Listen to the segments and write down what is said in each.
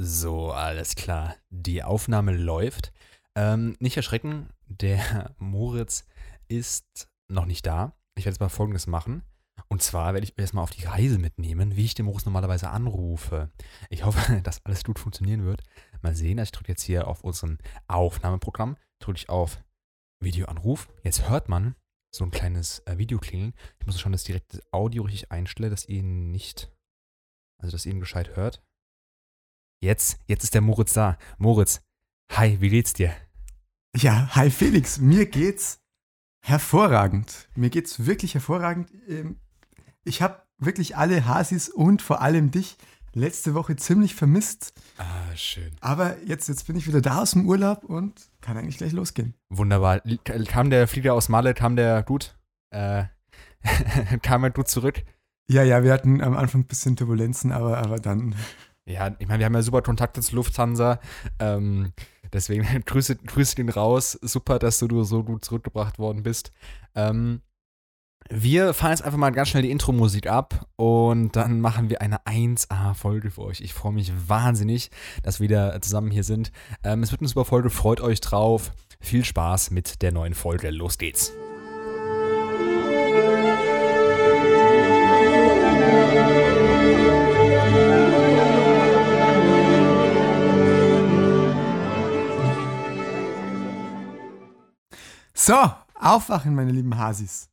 So, alles klar. Die Aufnahme läuft. Ähm, nicht erschrecken, der Moritz ist noch nicht da. Ich werde jetzt mal Folgendes machen. Und zwar werde ich euch erstmal auf die Reise mitnehmen, wie ich den Moritz normalerweise anrufe. Ich hoffe, dass alles gut funktionieren wird. Mal sehen, also ich drücke jetzt hier auf unserem Aufnahmeprogramm, drücke ich auf Videoanruf. Jetzt hört man so ein kleines äh, Video klingeln. Ich muss schon das direkte Audio richtig einstellen, dass ihr ihn nicht, also dass ihr ihn gescheit hört. Jetzt, jetzt ist der Moritz da. Moritz, hi, wie geht's dir? Ja, hi Felix, mir geht's hervorragend. Mir geht's wirklich hervorragend. Ähm, ich habe wirklich alle Hasis und vor allem dich letzte Woche ziemlich vermisst. Ah, schön. Aber jetzt, jetzt bin ich wieder da aus dem Urlaub und kann eigentlich gleich losgehen. Wunderbar. Kam der Flieger aus Malle, kam der gut? Äh, kam er gut zurück? Ja, ja, wir hatten am Anfang ein bisschen Turbulenzen, aber, aber dann ja, ich meine, wir haben ja super Kontakte zu Lufthansa. Ähm, deswegen grüße, grüße den raus. Super, dass du so gut zurückgebracht worden bist. Ähm, wir fahren jetzt einfach mal ganz schnell die Intro-Musik ab und dann machen wir eine 1A-Folge für euch. Ich freue mich wahnsinnig, dass wir wieder zusammen hier sind. Ähm, es wird eine super Folge, freut euch drauf. Viel Spaß mit der neuen Folge. Los geht's. So, aufwachen, meine lieben Hasis.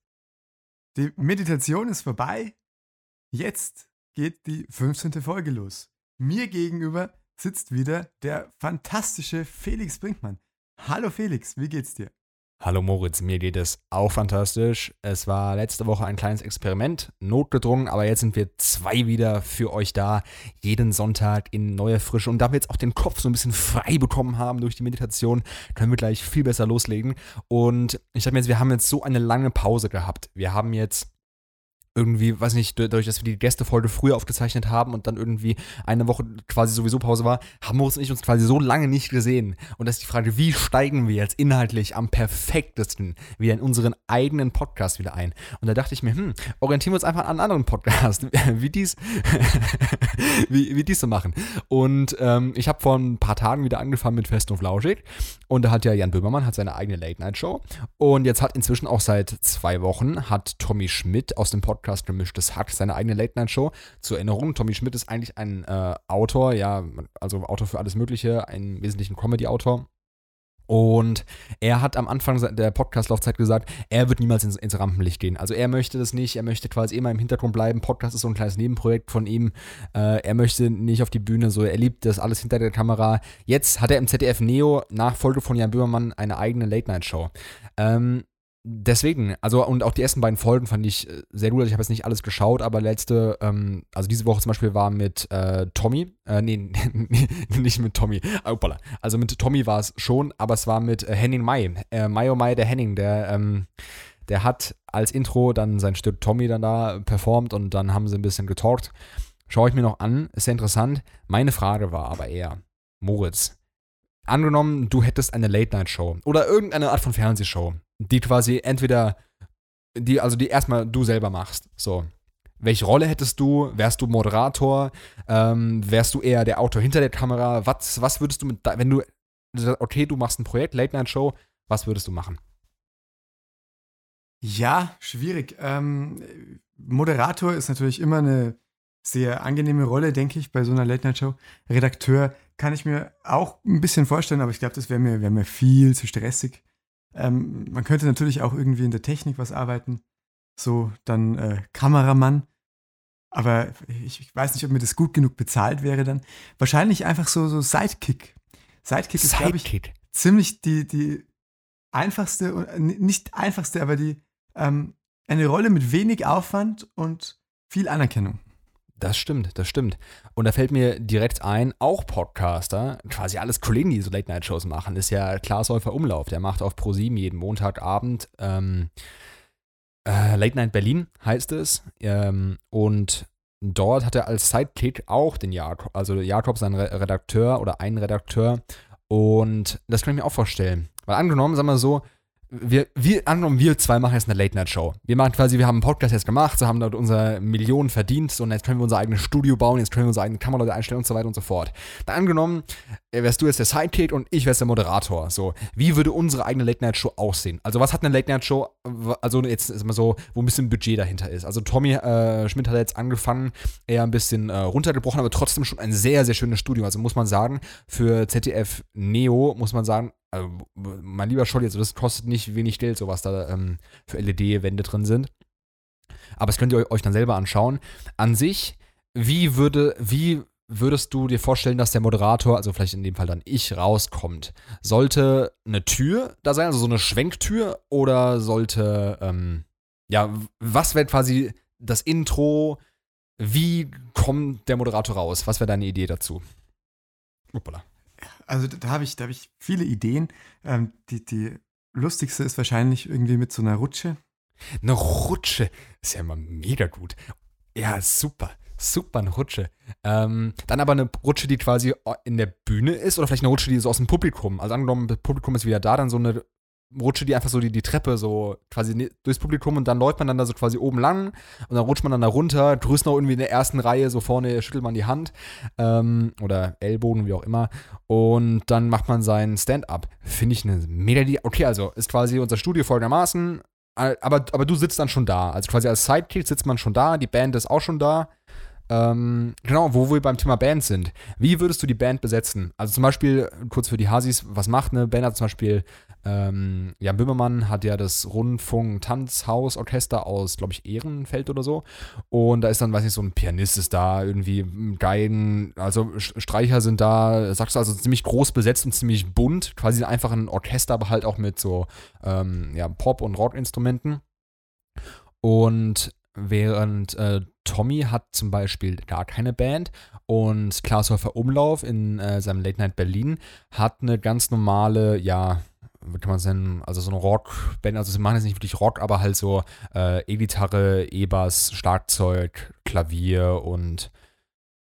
Die Meditation ist vorbei. Jetzt geht die 15. Folge los. Mir gegenüber sitzt wieder der fantastische Felix Brinkmann. Hallo Felix, wie geht's dir? Hallo Moritz, mir geht es auch fantastisch. Es war letzte Woche ein kleines Experiment, notgedrungen, aber jetzt sind wir zwei wieder für euch da, jeden Sonntag in neuer Frische. Und da wir jetzt auch den Kopf so ein bisschen frei bekommen haben durch die Meditation, können wir gleich viel besser loslegen. Und ich dachte mir jetzt, wir haben jetzt so eine lange Pause gehabt. Wir haben jetzt irgendwie, weiß nicht, dadurch, dass wir die Gästefolge früher aufgezeichnet haben und dann irgendwie eine Woche quasi sowieso Pause war, haben Moritz und ich uns quasi so lange nicht gesehen. Und das ist die Frage, wie steigen wir jetzt inhaltlich am perfektesten wieder in unseren eigenen Podcast wieder ein? Und da dachte ich mir, hm, orientieren wir uns einfach an anderen Podcast, wie dies, wie, wie dies so machen. Und ähm, ich habe vor ein paar Tagen wieder angefangen mit Fest und Flauschig. Und da hat ja Jan Böhmermann hat seine eigene Late-Night-Show. Und jetzt hat inzwischen auch seit zwei Wochen hat Tommy Schmidt aus dem Podcast Podcast Gemischtes Hack, seine eigene Late-Night-Show. Zur Erinnerung, Tommy Schmidt ist eigentlich ein äh, Autor, ja, also Autor für alles Mögliche, ein wesentlichen Comedy-Autor. Und er hat am Anfang der Podcast-Laufzeit gesagt, er wird niemals ins, ins, Rampenlicht gehen. Also er möchte das nicht, er möchte quasi immer im Hintergrund bleiben. Podcast ist so ein kleines Nebenprojekt von ihm. Äh, er möchte nicht auf die Bühne, so er liebt das alles hinter der Kamera. Jetzt hat er im ZDF Neo nach Folge von Jan Böhmermann eine eigene Late-Night-Show. Ähm, deswegen, also und auch die ersten beiden Folgen fand ich äh, sehr gut. Also ich habe jetzt nicht alles geschaut, aber letzte, ähm, also diese Woche zum Beispiel war mit äh, Tommy, äh, nee, nicht mit Tommy, Opala. also mit Tommy war es schon, aber es war mit äh, Henning Mai, äh, Mai oh Mai, der Henning, der, ähm, der hat als Intro dann sein Stück Tommy dann da performt und dann haben sie ein bisschen getalkt. Schaue ich mir noch an, ist sehr interessant. Meine Frage war aber eher, Moritz, angenommen, du hättest eine Late-Night-Show oder irgendeine Art von Fernsehshow die quasi entweder, die, also die erstmal du selber machst. So. Welche Rolle hättest du? Wärst du Moderator? Ähm, wärst du eher der Autor hinter der Kamera? Was, was würdest du mit, wenn du, okay, du machst ein Projekt, Late Night Show, was würdest du machen? Ja, schwierig. Ähm, Moderator ist natürlich immer eine sehr angenehme Rolle, denke ich, bei so einer Late Night Show. Redakteur kann ich mir auch ein bisschen vorstellen, aber ich glaube, das wäre mir, wär mir viel zu stressig. Ähm, man könnte natürlich auch irgendwie in der Technik was arbeiten. So, dann äh, Kameramann. Aber ich, ich, weiß nicht, ob mir das gut genug bezahlt wäre dann. Wahrscheinlich einfach so, so Sidekick. Sidekick ist, glaube ich, ziemlich die, die einfachste, nicht einfachste, aber die ähm, eine Rolle mit wenig Aufwand und viel Anerkennung. Das stimmt, das stimmt. Und da fällt mir direkt ein, auch Podcaster, quasi alles Kollegen, die so Late-Night-Shows machen, ist ja Klaas Häufer Umlauf. Der macht auf ProSieben jeden Montagabend ähm, äh, Late Night Berlin, heißt es. Ähm, und dort hat er als Sidekick auch den Jakob, also Jakob, sein Redakteur oder einen Redakteur. Und das kann ich mir auch vorstellen. Weil angenommen, sagen wir so, wir, wir, angenommen, wir zwei machen jetzt eine Late-Night-Show. Wir machen quasi, wir haben einen Podcast jetzt gemacht, so haben dort unsere Millionen verdient, und jetzt können wir unser eigenes Studio bauen, jetzt können wir unsere eigene Kamera einstellen und so weiter und so fort. Dann angenommen, äh, wärst du jetzt der Sidekick und ich wärst der Moderator. So, wie würde unsere eigene Late-Night-Show aussehen? Also, was hat eine Late-Night-Show, also jetzt ist mal so, wo ein bisschen Budget dahinter ist. Also, Tommy äh, Schmidt hat jetzt angefangen, eher ein bisschen äh, runtergebrochen, aber trotzdem schon ein sehr, sehr schönes Studio. Also, muss man sagen, für ZDF Neo, muss man sagen, also, mein lieber Scholli, also das kostet nicht wenig Geld, so was da ähm, für LED-Wände drin sind. Aber das könnt ihr euch dann selber anschauen. An sich, wie würde, wie würdest du dir vorstellen, dass der Moderator, also vielleicht in dem Fall dann ich, rauskommt? Sollte eine Tür da sein, also so eine Schwenktür, oder sollte, ähm, ja, was wäre quasi das Intro? Wie kommt der Moderator raus? Was wäre deine Idee dazu? Uppala. Also da habe ich, hab ich viele Ideen. Ähm, die, die lustigste ist wahrscheinlich irgendwie mit so einer Rutsche. Eine Rutsche ist ja immer mega gut. Ja, super. Super, eine Rutsche. Ähm, dann aber eine Rutsche, die quasi in der Bühne ist oder vielleicht eine Rutsche, die so aus dem Publikum. Also angenommen, das Publikum ist wieder da, dann so eine rutsche die einfach so die, die Treppe so quasi durchs Publikum und dann läuft man dann da so quasi oben lang und dann rutscht man dann da runter, grüßt noch irgendwie in der ersten Reihe, so vorne schüttelt man die Hand ähm, oder Ellbogen, wie auch immer und dann macht man sein Stand-up. Finde ich eine mega Idee. Okay, also ist quasi unser Studio folgendermaßen, aber, aber du sitzt dann schon da. Also quasi als Sidekick sitzt man schon da, die Band ist auch schon da ähm, genau, wo wir beim Thema Band sind. Wie würdest du die Band besetzen? Also zum Beispiel, kurz für die Hasis, was macht eine Band? Also zum Beispiel, ähm, Jan Böhmermann hat ja das Rundfunk-Tanzhaus-Orchester aus, glaube ich, Ehrenfeld oder so. Und da ist dann, weiß nicht, so ein Pianist ist da, irgendwie Geigen, also Streicher sind da, sagst du, also ziemlich groß besetzt und ziemlich bunt. Quasi einfach ein Orchester, aber halt auch mit so ähm, ja, Pop- und Rock-Instrumenten. Und während äh, Tommy hat zum Beispiel gar keine Band und Klaas Häufer Umlauf in äh, seinem Late Night Berlin hat eine ganz normale, ja, wie kann man es nennen, also so eine Rockband, also sie machen jetzt nicht wirklich Rock, aber halt so äh, E-Gitarre, E-Bass, Schlagzeug, Klavier und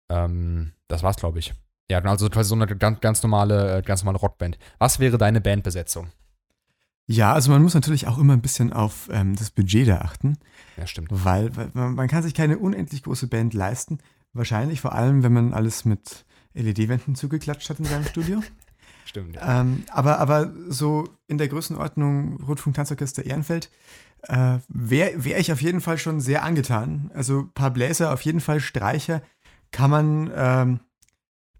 ähm, das war's, glaube ich. Ja, genau, also quasi so eine ganz, ganz normale, äh, ganz normale Rockband. Was wäre deine Bandbesetzung? Ja, also man muss natürlich auch immer ein bisschen auf ähm, das Budget da achten. Ja, stimmt. Weil, weil man kann sich keine unendlich große Band leisten. Wahrscheinlich vor allem, wenn man alles mit LED-Wänden zugeklatscht hat in seinem Studio. Stimmt. Ja. Ähm, aber, aber so in der Größenordnung Rundfunk Tanzorchester Ehrenfeld äh, wäre wär ich auf jeden Fall schon sehr angetan. Also ein paar Bläser, auf jeden Fall Streicher kann man ähm,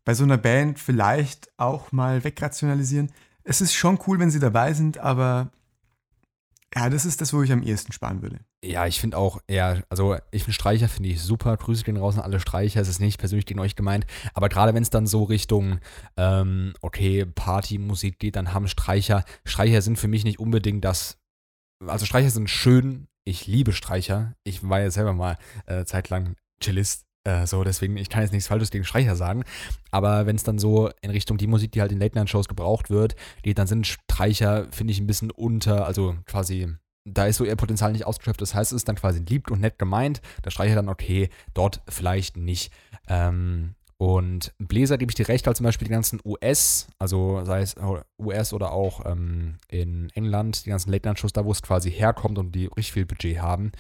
bei so einer Band vielleicht auch mal wegrationalisieren es ist schon cool, wenn sie dabei sind, aber ja, das ist das, wo ich am ehesten sparen würde. Ja, ich finde auch, ja, also ich finde Streicher finde ich super. Grüße gehen raus an alle Streicher. Es ist nicht persönlich gegen euch gemeint. Aber gerade wenn es dann so Richtung, ähm, okay, Partymusik geht, dann haben Streicher. Streicher sind für mich nicht unbedingt das. Also Streicher sind schön. Ich liebe Streicher. Ich war ja selber mal äh, zeitlang Cellist äh, so, deswegen, ich kann jetzt nichts Falsches gegen Streicher sagen. Aber wenn es dann so in Richtung die Musik, die halt in Late-Night-Shows gebraucht wird, geht, dann sind Streicher, finde ich, ein bisschen unter, also quasi da ist so ihr Potenzial nicht ausgeschöpft. Das heißt, es ist dann quasi lieb und nett gemeint. Der Streicher dann, okay, dort vielleicht nicht. Ähm, und Bläser gebe ich dir recht, weil zum Beispiel die ganzen US, also sei es US oder auch ähm, in England, die ganzen Late-Night-Shows, da wo es quasi herkommt und die richtig viel Budget haben,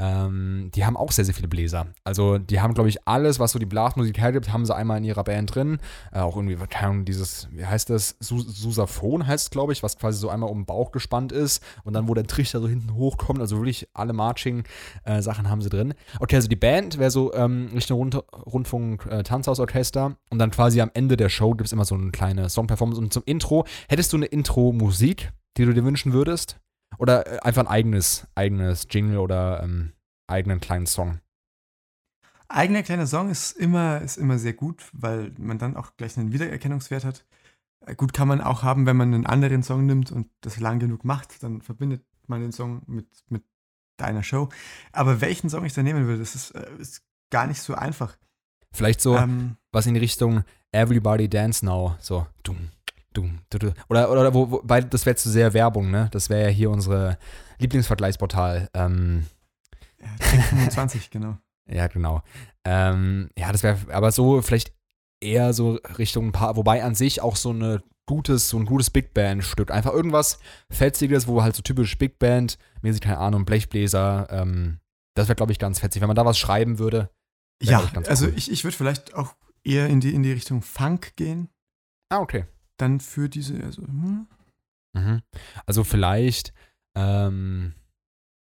ähm, die haben auch sehr, sehr viele Bläser. Also die haben, glaube ich, alles, was so die Blasmusik hergibt, haben sie einmal in ihrer Band drin. Äh, auch irgendwie, keine Ahnung, dieses, wie heißt das? Susaphon heißt es, glaube ich, was quasi so einmal um den Bauch gespannt ist und dann, wo der Trichter so hinten hochkommt. Also wirklich alle Marching-Sachen äh, haben sie drin. Okay, also die Band wäre so ähm, Richtung Rund Rundfunk äh, Tanzhausorchester und dann quasi am Ende der Show gibt es immer so eine kleine Song-Performance und zum Intro. Hättest du eine Intro-Musik, die du dir wünschen würdest? Oder äh, einfach ein eigenes, eigenes Jingle oder ähm, eigenen kleinen Song? Eigener kleiner Song ist immer, ist immer sehr gut, weil man dann auch gleich einen Wiedererkennungswert hat. Äh, gut kann man auch haben, wenn man einen anderen Song nimmt und das lang genug macht, dann verbindet man den Song mit, mit deiner Show. Aber welchen Song ich da nehmen würde, das ist, äh, ist gar nicht so einfach. Vielleicht so ähm, was in die Richtung Everybody Dance Now, so dumm, dumm, dumm. Oder, oder wo, wo, weil das wäre zu sehr Werbung, ne? Das wäre ja hier unsere Lieblingsvergleichsportal. Ähm, ja, 25, genau. Ja, genau. Ähm, ja, das wäre aber so vielleicht eher so Richtung ein paar, wobei an sich auch so eine gutes, so ein gutes Big Band-Stück. Einfach irgendwas Fetziges, wo halt so typisch Big Band, mäßig, keine Ahnung, Blechbläser, ähm, das wäre, glaube ich, ganz fetzig. Wenn man da was schreiben würde. Ja, also cool. ich, ich würde vielleicht auch eher in die, in die Richtung Funk gehen. Ah, okay. Dann für diese, also, hm. mhm. Also vielleicht, ähm,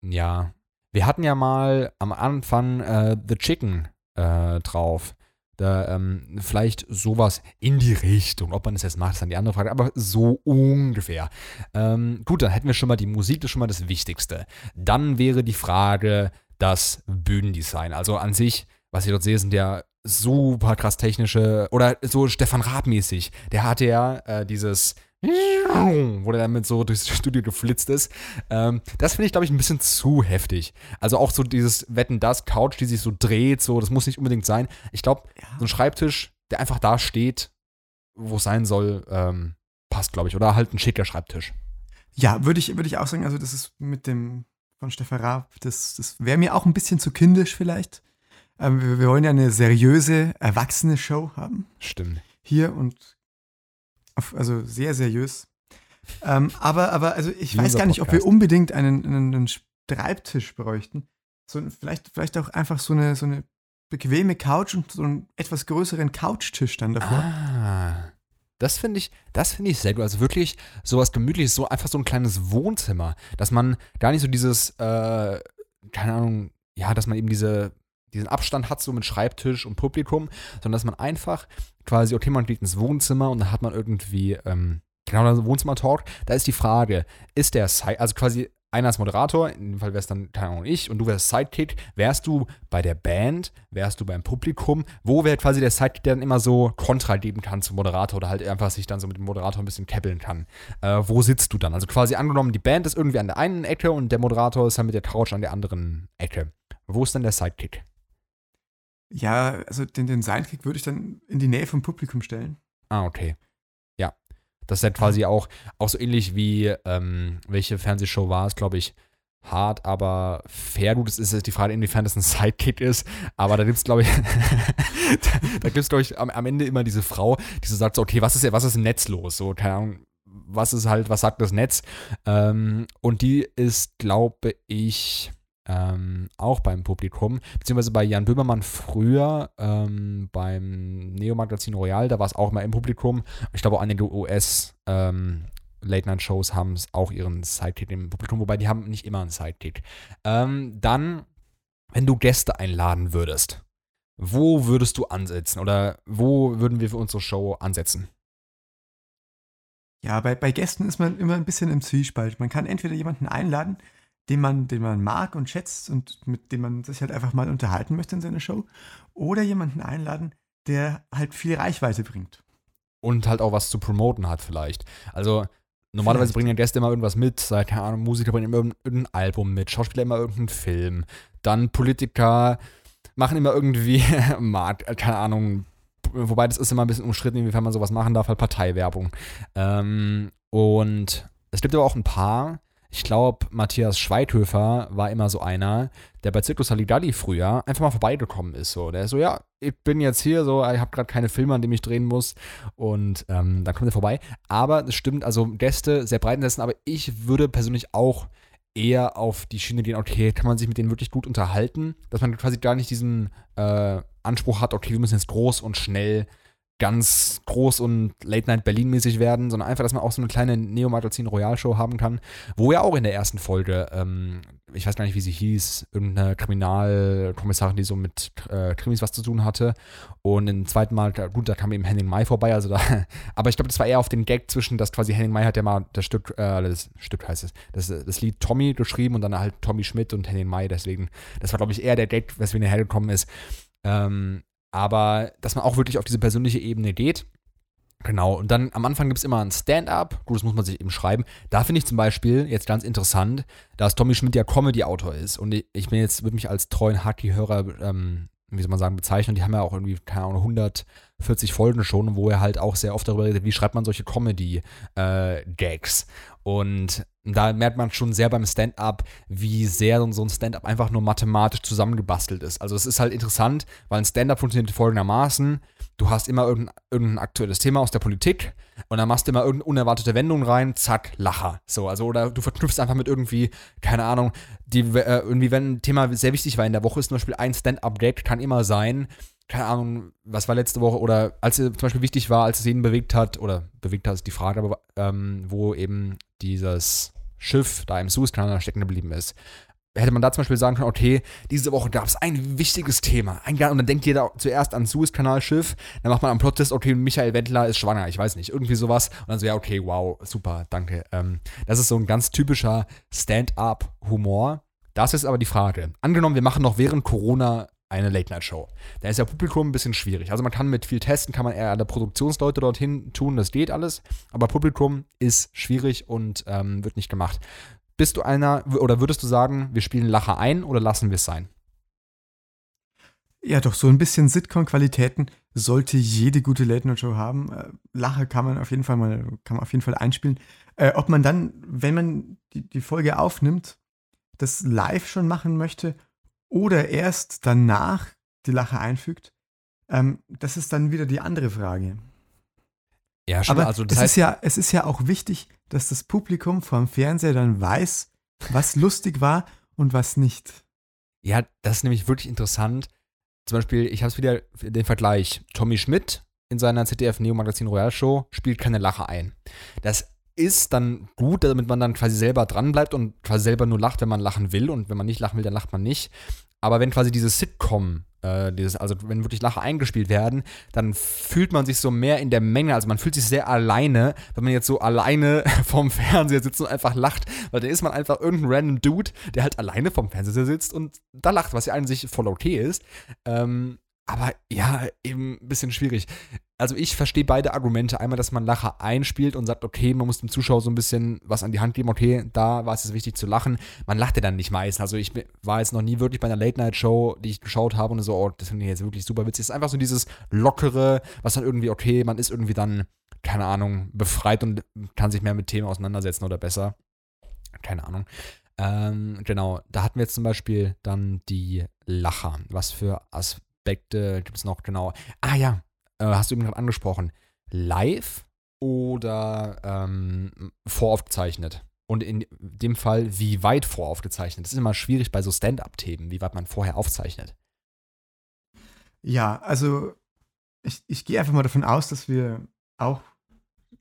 ja. Wir hatten ja mal am Anfang äh, The Chicken äh, drauf. Da, ähm, vielleicht sowas in die Richtung. Ob man das jetzt macht, ist dann die andere Frage, aber so ungefähr. Ähm, gut, dann hätten wir schon mal die Musik, das ist schon mal das Wichtigste. Dann wäre die Frage das Bühnendesign. Also an sich, was ich dort sehe, sind ja super krass technische oder so Stefan Raab-mäßig. Der hatte ja äh, dieses wo der damit so durchs Studio geflitzt ist. Ähm, das finde ich, glaube ich, ein bisschen zu heftig. Also auch so dieses Wetten das Couch, die sich so dreht, so, das muss nicht unbedingt sein. Ich glaube, ja. so ein Schreibtisch, der einfach da steht, wo es sein soll, ähm, passt, glaube ich. Oder halt ein schicker Schreibtisch. Ja, würde ich, würd ich auch sagen, also das ist mit dem von Stefan Raab, das, das wäre mir auch ein bisschen zu kindisch vielleicht. Ähm, wir, wollen ja eine seriöse, erwachsene Show haben. Stimmt. Hier und also sehr seriös. Ähm, aber, aber also ich weiß gar nicht, ob wir unbedingt einen, einen, einen Schreibtisch bräuchten. So, vielleicht, vielleicht auch einfach so eine, so eine bequeme Couch und so einen etwas größeren Couchtisch dann davor. Ah. Das finde ich, das finde ich sehr gut. Also wirklich sowas gemütliches, so einfach so ein kleines Wohnzimmer, dass man gar nicht so dieses, äh, keine Ahnung, ja, dass man eben diese, diesen Abstand hat, so mit Schreibtisch und Publikum, sondern dass man einfach quasi, okay, man geht ins Wohnzimmer und dann hat man irgendwie, ähm, genau, das Wohnzimmer-Talk. Da ist die Frage, ist der, also quasi einer als Moderator, in dem Fall wärst dann, keine Ahnung, ich und du wärst Sidekick. Wärst du bei der Band, wärst du beim Publikum? Wo wäre quasi der Sidekick, der dann immer so Kontra geben kann zum Moderator oder halt einfach sich dann so mit dem Moderator ein bisschen keppeln kann? Äh, wo sitzt du dann? Also quasi angenommen, die Band ist irgendwie an der einen Ecke und der Moderator ist dann mit der Couch an der anderen Ecke. Wo ist dann der Sidekick? Ja, also den, den Sidekick würde ich dann in die Nähe vom Publikum stellen. Ah, okay. Das ist ja quasi auch, auch so ähnlich wie, ähm, welche Fernsehshow war es, glaube ich, hart, aber fair. Gut, es ist jetzt die Frage, inwiefern das ein Sidekick ist. Aber da gibt es, glaube ich, da, da gibt es, glaube ich, am, am, Ende immer diese Frau, die so sagt, so, okay, was ist ja, was ist im Netz los? So, keine Ahnung, was ist halt, was sagt das Netz? Ähm, und die ist, glaube ich, ähm, auch beim Publikum, beziehungsweise bei Jan Böhmermann früher ähm, beim Neo-Magazin Royal, da war es auch mal im Publikum. Ich glaube, auch einige US- ähm, haben auch ihren Sidekick im Publikum, wobei die haben nicht immer einen Sidekick. Ähm, dann, wenn du Gäste einladen würdest, wo würdest du ansetzen oder wo würden wir für unsere Show ansetzen? Ja, bei, bei Gästen ist man immer ein bisschen im Zwiespalt. Man kann entweder jemanden einladen, den man, den man mag und schätzt und mit dem man sich halt einfach mal unterhalten möchte in seiner Show. Oder jemanden einladen, der halt viel Reichweite bringt. Und halt auch was zu promoten hat, vielleicht. Also, normalerweise vielleicht. bringen ja Gäste immer irgendwas mit. Sei, keine Ahnung, Musiker bringen immer irgendein Album mit, Schauspieler immer irgendeinen Film. Dann Politiker machen immer irgendwie, keine Ahnung, wobei das ist immer ein bisschen umstritten, inwiefern man sowas machen darf, halt Parteiwerbung. Ähm, und es gibt aber auch ein paar, ich glaube, Matthias Schweithöfer war immer so einer, der bei Circus Halligalli früher einfach mal vorbeigekommen ist. So. Der ist so, ja, ich bin jetzt hier, so, ich habe gerade keine Filme, an denen ich drehen muss. Und ähm, dann kommt er vorbei. Aber es stimmt, also Gäste sehr breit setzen, aber ich würde persönlich auch eher auf die Schiene gehen, okay, kann man sich mit denen wirklich gut unterhalten, dass man quasi gar nicht diesen äh, Anspruch hat, okay, wir müssen jetzt groß und schnell ganz groß und Late Night Berlin-mäßig werden, sondern einfach, dass man auch so eine kleine Neo-Magazin Royal-Show haben kann, wo ja auch in der ersten Folge, ähm, ich weiß gar nicht, wie sie hieß, irgendeine Kriminalkommissarin, die so mit äh, Krimis was zu tun hatte. Und im zweiten Mal, gut, da kam eben Henning Mai vorbei, also da, aber ich glaube, das war eher auf den Gag zwischen, dass quasi Henning Mai hat ja mal das Stück, äh, das Stück heißt es, das, das Lied Tommy geschrieben und dann halt Tommy Schmidt und Henning Mai, deswegen, das war, glaube ich, eher der Gag, weswegen er hergekommen ist. Ähm, aber dass man auch wirklich auf diese persönliche Ebene geht. Genau, und dann am Anfang gibt es immer ein Stand-up, gut, das muss man sich eben schreiben. Da finde ich zum Beispiel jetzt ganz interessant, dass Tommy Schmidt ja Comedy-Autor ist. Und ich bin jetzt, würde mich als treuen Haki-Hörer, ähm, wie soll man sagen, bezeichnen. Die haben ja auch irgendwie, keine Ahnung, 140 Folgen schon, wo er halt auch sehr oft darüber redet, wie schreibt man solche Comedy-Gags. Äh, Und da merkt man schon sehr beim Stand-up, wie sehr so ein Stand-up einfach nur mathematisch zusammengebastelt ist. Also es ist halt interessant, weil ein Stand-up funktioniert folgendermaßen. Du hast immer irgendein, irgendein aktuelles Thema aus der Politik und dann machst du immer irgendeine unerwartete Wendung rein, zack, Lacher. So, also oder du verknüpfst einfach mit irgendwie, keine Ahnung, die, äh, irgendwie, wenn ein Thema sehr wichtig war in der Woche, ist zum Beispiel ein Stand-up-Gag, kann immer sein, keine Ahnung, was war letzte Woche oder als es zum Beispiel wichtig war, als es ihn bewegt hat, oder bewegt hat ist die Frage, aber ähm, wo eben dieses Schiff da im Suezkanal stecken geblieben ist. Hätte man da zum Beispiel sagen können, okay, diese Woche gab es ein wichtiges Thema. Ein, und dann denkt jeder zuerst an Suezkanalschiff, dann macht man am Plot-Test, okay, Michael Wendler ist schwanger, ich weiß nicht, irgendwie sowas. Und dann so, ja, okay, wow, super, danke. Ähm, das ist so ein ganz typischer Stand-up-Humor. Das ist aber die Frage. Angenommen, wir machen noch während Corona eine Late-Night-Show. Da ist ja Publikum ein bisschen schwierig. Also man kann mit viel Testen, kann man eher alle Produktionsleute dorthin tun, das geht alles. Aber Publikum ist schwierig und ähm, wird nicht gemacht. Bist du einer, oder würdest du sagen, wir spielen Lacher ein oder lassen wir es sein? Ja, doch, so ein bisschen Sitcom-Qualitäten sollte jede gute Late-Night-Show haben. Äh, Lacher kann man auf jeden Fall mal, kann man auf jeden Fall einspielen. Äh, ob man dann, wenn man die, die Folge aufnimmt, das live schon machen möchte oder erst danach die Lache einfügt, ähm, das ist dann wieder die andere Frage. Ja, schon, Aber also es, ist ja, es ist ja auch wichtig, dass das Publikum vor dem Fernseher dann weiß, was lustig war und was nicht. Ja, das ist nämlich wirklich interessant. Zum Beispiel, ich habe es wieder den Vergleich. Tommy Schmidt in seiner ZDF Neo Magazin Royal Show spielt keine Lache ein. Das ist dann gut, damit man dann quasi selber dranbleibt und quasi selber nur lacht, wenn man lachen will. Und wenn man nicht lachen will, dann lacht man nicht. Aber wenn quasi dieses Sitcom, äh, dieses, also wenn wirklich Lacher eingespielt werden, dann fühlt man sich so mehr in der Menge. Also man fühlt sich sehr alleine, wenn man jetzt so alleine vorm Fernseher sitzt und einfach lacht. Weil dann ist man einfach irgendein random Dude, der halt alleine vorm Fernseher sitzt und da lacht, was ja an sich voll okay ist. Ähm, aber ja, eben ein bisschen schwierig. Also ich verstehe beide Argumente. Einmal, dass man Lacher einspielt und sagt, okay, man muss dem Zuschauer so ein bisschen was an die Hand geben. Okay, da war es jetzt wichtig zu lachen. Man lacht ja dann nicht meistens. Also ich war jetzt noch nie wirklich bei einer Late-Night-Show, die ich geschaut habe und so, oh, das finde ich jetzt wirklich super witzig. Es ist einfach so dieses Lockere, was dann irgendwie, okay, man ist irgendwie dann, keine Ahnung, befreit und kann sich mehr mit Themen auseinandersetzen oder besser. Keine Ahnung. Ähm, genau, da hatten wir jetzt zum Beispiel dann die Lacher. Was für Aspekte gibt es noch genau? Ah ja, äh, hast du eben gerade angesprochen. Live oder ähm, voraufgezeichnet? Und in dem Fall, wie weit voraufgezeichnet? Das ist immer schwierig bei so Stand-up-Themen, wie weit man vorher aufzeichnet. Ja, also ich, ich gehe einfach mal davon aus, dass wir auch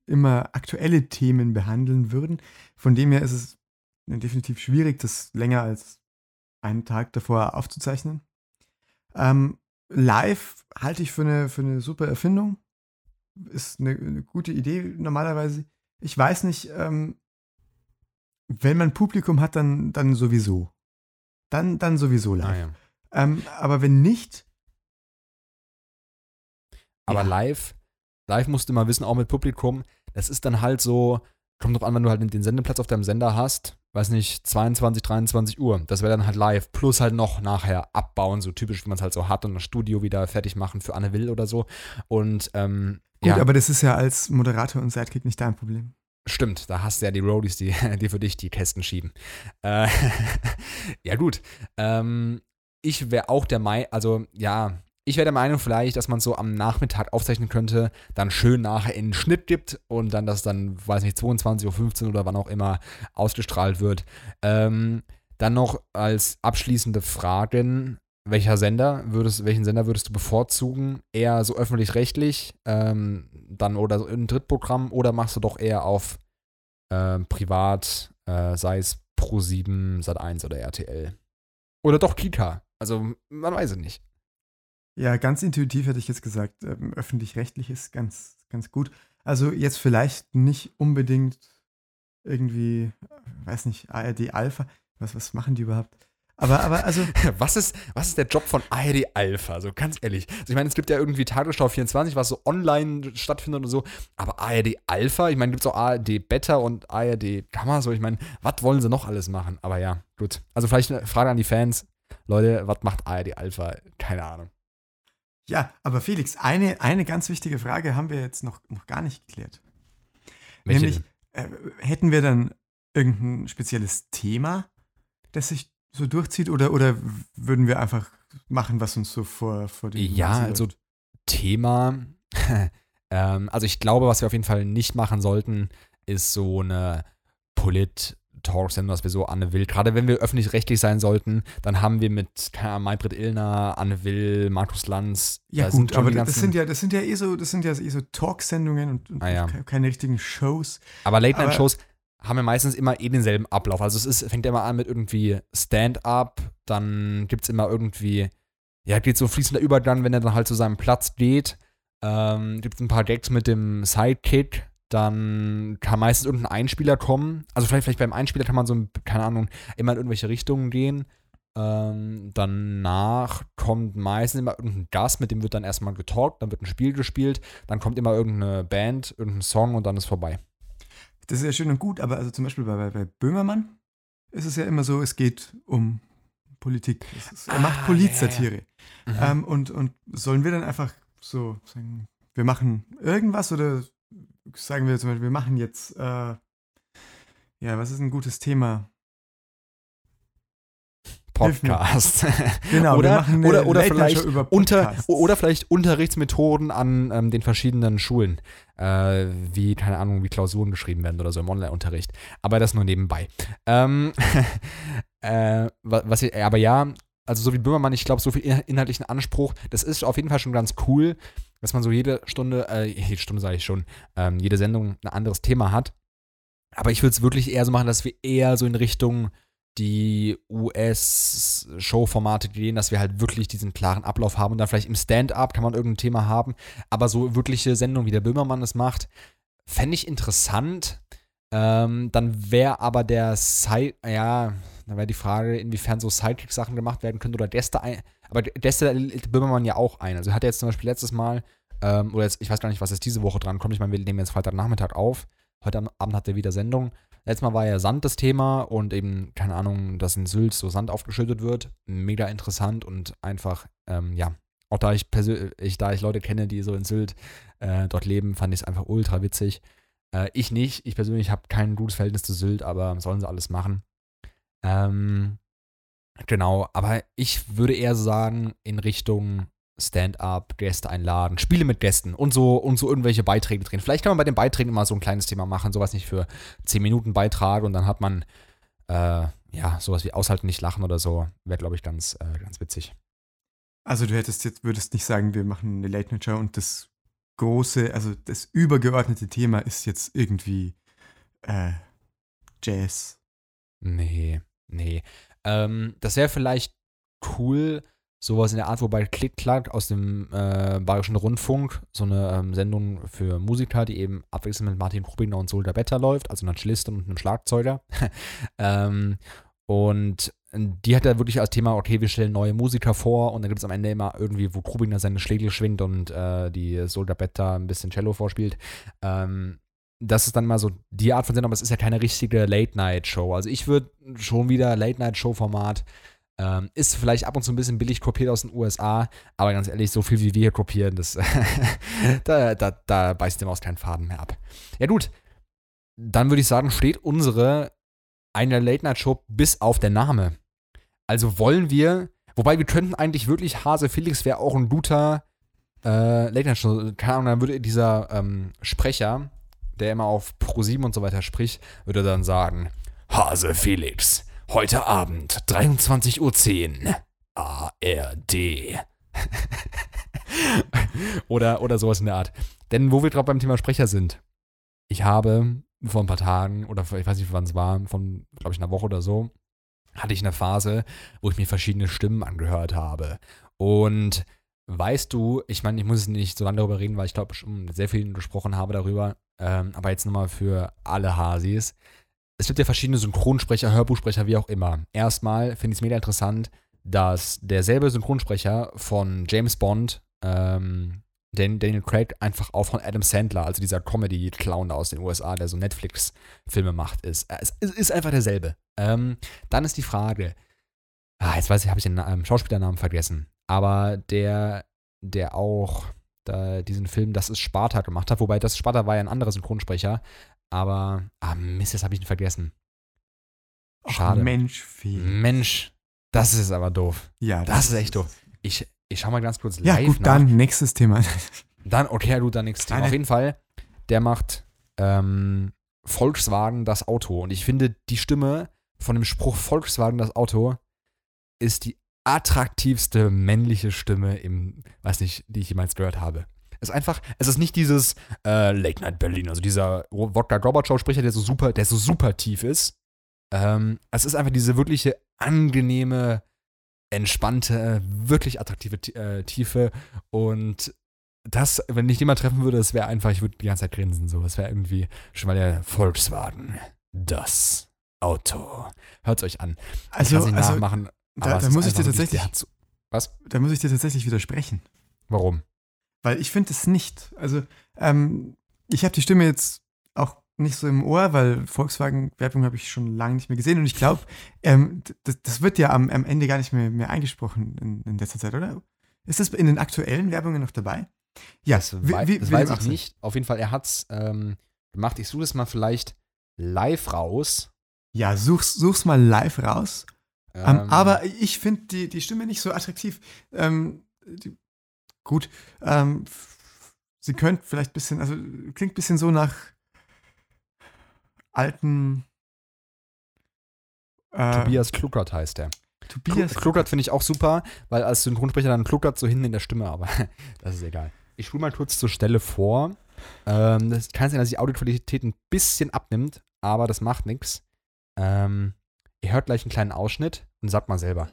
immer aktuelle Themen behandeln würden. Von dem her ist es definitiv schwierig, das länger als einen Tag davor aufzuzeichnen. Ähm, live halte ich für eine, für eine super Erfindung. Ist eine, eine gute Idee normalerweise. Ich weiß nicht, ähm, wenn man Publikum hat, dann, dann sowieso. Dann, dann sowieso live. Ah, ja. ähm, aber wenn nicht. Aber ja. live, live musst du mal wissen, auch mit Publikum, das ist dann halt so, kommt drauf an, wenn du halt den Sendeplatz auf deinem Sender hast, weiß nicht, 22, 23 Uhr. Das wäre dann halt live. Plus halt noch nachher abbauen, so typisch, wie man es halt so hat und das Studio wieder fertig machen für Anne Will oder so. Und ähm, Gut, ja. aber das ist ja als Moderator und Sidekick nicht dein Problem. Stimmt, da hast du ja die Roadies, die, die für dich die Kästen schieben. Äh, ja, gut. Ähm, ich wäre auch der Meinung, also ja, ich wäre der Meinung vielleicht, dass man so am Nachmittag aufzeichnen könnte, dann schön nachher in den Schnitt gibt und dann das dann, weiß nicht, 22.15 Uhr oder wann auch immer ausgestrahlt wird. Ähm, dann noch als abschließende Fragen, welcher Sender würdest, welchen Sender würdest du bevorzugen? Eher so öffentlich-rechtlich, ähm, dann oder so ein Drittprogramm oder machst du doch eher auf äh, privat, äh, sei es Pro7, Sat1 oder RTL? Oder doch Kika? Also, man weiß es nicht. Ja, ganz intuitiv hätte ich jetzt gesagt, ähm, öffentlich-rechtlich ist ganz, ganz gut. Also jetzt vielleicht nicht unbedingt irgendwie, weiß nicht, ARD Alpha. Was, was machen die überhaupt? Aber, aber also. was, ist, was ist der Job von ARD Alpha? So ganz ehrlich. Also ich meine, es gibt ja irgendwie Tagesschau 24, was so online stattfindet und so. Aber ARD Alpha, ich meine, gibt es auch ARD Beta und ARD Gamma. So, ich meine, was wollen sie noch alles machen? Aber ja, gut. Also vielleicht eine Frage an die Fans. Leute, was macht ARD Alpha? Keine Ahnung. Ja, aber Felix, eine, eine ganz wichtige Frage haben wir jetzt noch, noch gar nicht geklärt. Welche Nämlich, äh, hätten wir dann irgendein spezielles Thema, das sich so durchzieht? Oder, oder würden wir einfach machen, was uns so vor, vor den Ja, also Thema. ähm, also ich glaube, was wir auf jeden Fall nicht machen sollten, ist so eine Polit- Talksendung, dass wir so Anne Will, gerade wenn wir öffentlich-rechtlich sein sollten, dann haben wir mit keine Maybrit Illner, Anne Will, Markus Lanz. Ja gut, aber das sind ja, das sind ja eh so, das sind ja eh so Talksendungen und, und ah, ja. keine richtigen Shows. Aber Late-Night-Shows haben ja meistens immer eh denselben Ablauf. Also es ist, fängt ja immer an mit irgendwie Stand-up, dann gibt es immer irgendwie, ja, geht so fließender Übergang, wenn er dann halt zu seinem Platz geht. Ähm, gibt es ein paar Gags mit dem Sidekick, dann kann meistens irgendein Einspieler kommen. Also vielleicht, vielleicht beim Einspieler kann man so, keine Ahnung, immer in irgendwelche Richtungen gehen. Ähm, danach kommt meistens immer irgendein Gast, mit dem wird dann erstmal getalkt, dann wird ein Spiel gespielt, dann kommt immer irgendeine Band, irgendein Song und dann ist vorbei. Das ist ja schön und gut, aber also zum Beispiel bei, bei Böhmermann ist es ja immer so, es geht um Politik. Ist, er ah, macht Politsatire. Ja, ja. mhm. ähm, und, und sollen wir dann einfach so sagen, wir machen irgendwas oder sagen wir zum Beispiel, wir machen jetzt, äh, ja, was ist ein gutes Thema? Podcast. Genau, oder, oder, oder, vielleicht unter, oder vielleicht Unterrichtsmethoden an ähm, den verschiedenen Schulen, äh, wie, keine Ahnung, wie Klausuren geschrieben werden oder so im Online-Unterricht. Aber das nur nebenbei. Ähm, äh, was aber ja, also so wie Böhmermann, ich glaube, so viel inhaltlichen Anspruch, das ist auf jeden Fall schon ganz cool dass man so jede Stunde, äh, jede Stunde sage ich schon, ähm, jede Sendung ein anderes Thema hat. Aber ich würde es wirklich eher so machen, dass wir eher so in Richtung die US-Show-Formate gehen, dass wir halt wirklich diesen klaren Ablauf haben und dann vielleicht im Stand-up kann man irgendein Thema haben. Aber so wirkliche Sendungen, wie der Böhmermann es macht, fände ich interessant. Ähm, dann wäre aber der Side, ja, dann wäre die Frage, inwiefern so Sidekick-Sachen gemacht werden können oder Deste ein. Aber Deste lädt Böhmermann ja auch ein. Also hat er jetzt zum Beispiel letztes Mal, ähm, oder jetzt, ich weiß gar nicht, was jetzt diese Woche dran kommt. Ich meine, wir nehmen jetzt Freitagnachmittag auf. Heute Abend hat er wieder Sendung. Letztes Mal war ja Sand das Thema und eben, keine Ahnung, dass in Sylt so Sand aufgeschüttet wird. Mega interessant und einfach, ähm, ja, auch da ich persönlich, da ich Leute kenne, die so in Sylt äh, dort leben, fand ich es einfach ultra witzig. Äh, ich nicht. Ich persönlich habe kein gutes Verhältnis zu Sylt, aber sollen sie alles machen. Ähm, genau, aber ich würde eher sagen, in Richtung Stand-up, Gäste einladen, Spiele mit Gästen und so und so irgendwelche Beiträge drehen. Vielleicht kann man bei den Beiträgen immer so ein kleines Thema machen, sowas nicht für 10 Minuten Beitrag und dann hat man äh, ja sowas wie aushalten, nicht lachen oder so. Wäre, glaube ich, ganz, äh, ganz witzig. Also du hättest jetzt, würdest nicht sagen, wir machen eine Late Night Show und das große, also das übergeordnete Thema ist jetzt irgendwie äh, Jazz. Nee, nee. Ähm, das wäre vielleicht cool, sowas in der Art, wobei Klick-Klack aus dem äh, Bayerischen Rundfunk, so eine ähm, Sendung für Musiker, die eben abwechselnd mit Martin Krubiner und Solda Better läuft, also einer Cellistin und einem Schlagzeuger. ähm, und die hat da wirklich als Thema, okay, wir stellen neue Musiker vor und dann gibt es am Ende immer irgendwie, wo Krubiner seine Schlägel schwingt und äh, die Solda Betta ein bisschen Cello vorspielt. Ähm, das ist dann mal so die Art von Sendung, aber es ist ja keine richtige Late-Night-Show. Also ich würde schon wieder Late-Night-Show-Format ähm, ist vielleicht ab und zu ein bisschen billig kopiert aus den USA, aber ganz ehrlich, so viel wie wir hier kopieren, das, da, da, da beißt dem aus keinen Faden mehr ab. Ja gut, dann würde ich sagen, steht unsere eine Late-Night-Show bis auf der Name. Also wollen wir, wobei wir könnten eigentlich wirklich, Hase Felix wäre auch ein guter äh, Late-Night-Show, keine Ahnung, dann würde dieser ähm, Sprecher, der immer auf Pro7 und so weiter spricht, würde dann sagen, Hase Felix, heute Abend, 23.10 Uhr, ARD. oder, oder sowas in der Art. Denn wo wir gerade beim Thema Sprecher sind, ich habe vor ein paar Tagen oder ich weiß nicht, wann es war, von, glaube ich, einer Woche oder so, hatte ich eine Phase, wo ich mir verschiedene Stimmen angehört habe. Und weißt du, ich meine, ich muss nicht so lange darüber reden, weil ich glaube, schon sehr viel gesprochen habe darüber, ähm, aber jetzt nochmal für alle Hasis. Es gibt ja verschiedene Synchronsprecher, Hörbuchsprecher, wie auch immer. Erstmal finde ich es mega interessant, dass derselbe Synchronsprecher von James Bond ähm, Daniel Craig einfach auch von Adam Sandler, also dieser Comedy-Clown aus den USA, der so Netflix-Filme macht, ist. Es ist einfach derselbe. Ähm, dann ist die Frage, ah, jetzt weiß ich, habe ich den ähm, Schauspielernamen vergessen, aber der, der auch da, diesen Film Das ist Sparta gemacht hat, wobei das Sparta war ja ein anderer Synchronsprecher, aber, ah Mist, jetzt habe ich ihn vergessen. Schade. Mensch, Fee. Mensch, das ist aber doof. Ja, Das ist echt doof. Ich, ich schau mal ganz kurz Ja, live gut, nach. dann nächstes Thema. Dann, okay, du, dann nichts. Nein, Auf jeden Fall, der macht ähm, Volkswagen das Auto. Und ich finde, die Stimme von dem Spruch Volkswagen das Auto ist die attraktivste männliche Stimme im, weiß nicht, die ich jemals gehört habe. Es ist einfach, es ist nicht dieses äh, Late Night Berlin, also dieser Wodka Gorbatschow Sprecher, der so super, der so super tief ist. Ähm, es ist einfach diese wirkliche angenehme, entspannte, wirklich attraktive Ti- äh, Tiefe und das, wenn ich mal treffen würde, das wäre einfach, ich würde die ganze Zeit grinsen, so. Das wäre irgendwie schon mal der Volkswagen. Das Auto. Hört's euch an. ich Also, kann's nicht also nachmachen. Da, es da muss ich dir tatsächlich, hat so- Was? da muss ich dir tatsächlich widersprechen. Warum? Weil ich finde es nicht. Also, ähm, ich habe die Stimme jetzt auch nicht so im Ohr, weil Volkswagen-Werbung habe ich schon lange nicht mehr gesehen und ich glaube, ähm, das, das wird ja am, am Ende gar nicht mehr, mehr eingesprochen in, in letzter Zeit, oder? Ist das in den aktuellen Werbungen noch dabei? Ja, das wie- wie- das weiß ich nicht. Auf jeden Fall, er hat's ähm, gemacht. Ich suche das mal vielleicht live raus. Ja, such's, such's mal live raus. Ähm, Ähm, aber ich finde die, die Stimme nicht so attraktiv. Ähm, die, gut, ähm, sie könnte vielleicht ein bisschen, also klingt ein bisschen so nach alten äh, Tobias Kluckert heißt der. Tobias. Kluckert finde ich auch super, weil als Synchronsprecher dann Kluckert so hinten in der Stimme, aber das ist egal. Ich spule mal kurz zur Stelle vor. Ähm, das kann sein, dass die Audioqualität ein bisschen abnimmt, aber das macht nichts. Ähm, ihr hört gleich einen kleinen Ausschnitt und sagt mal selber.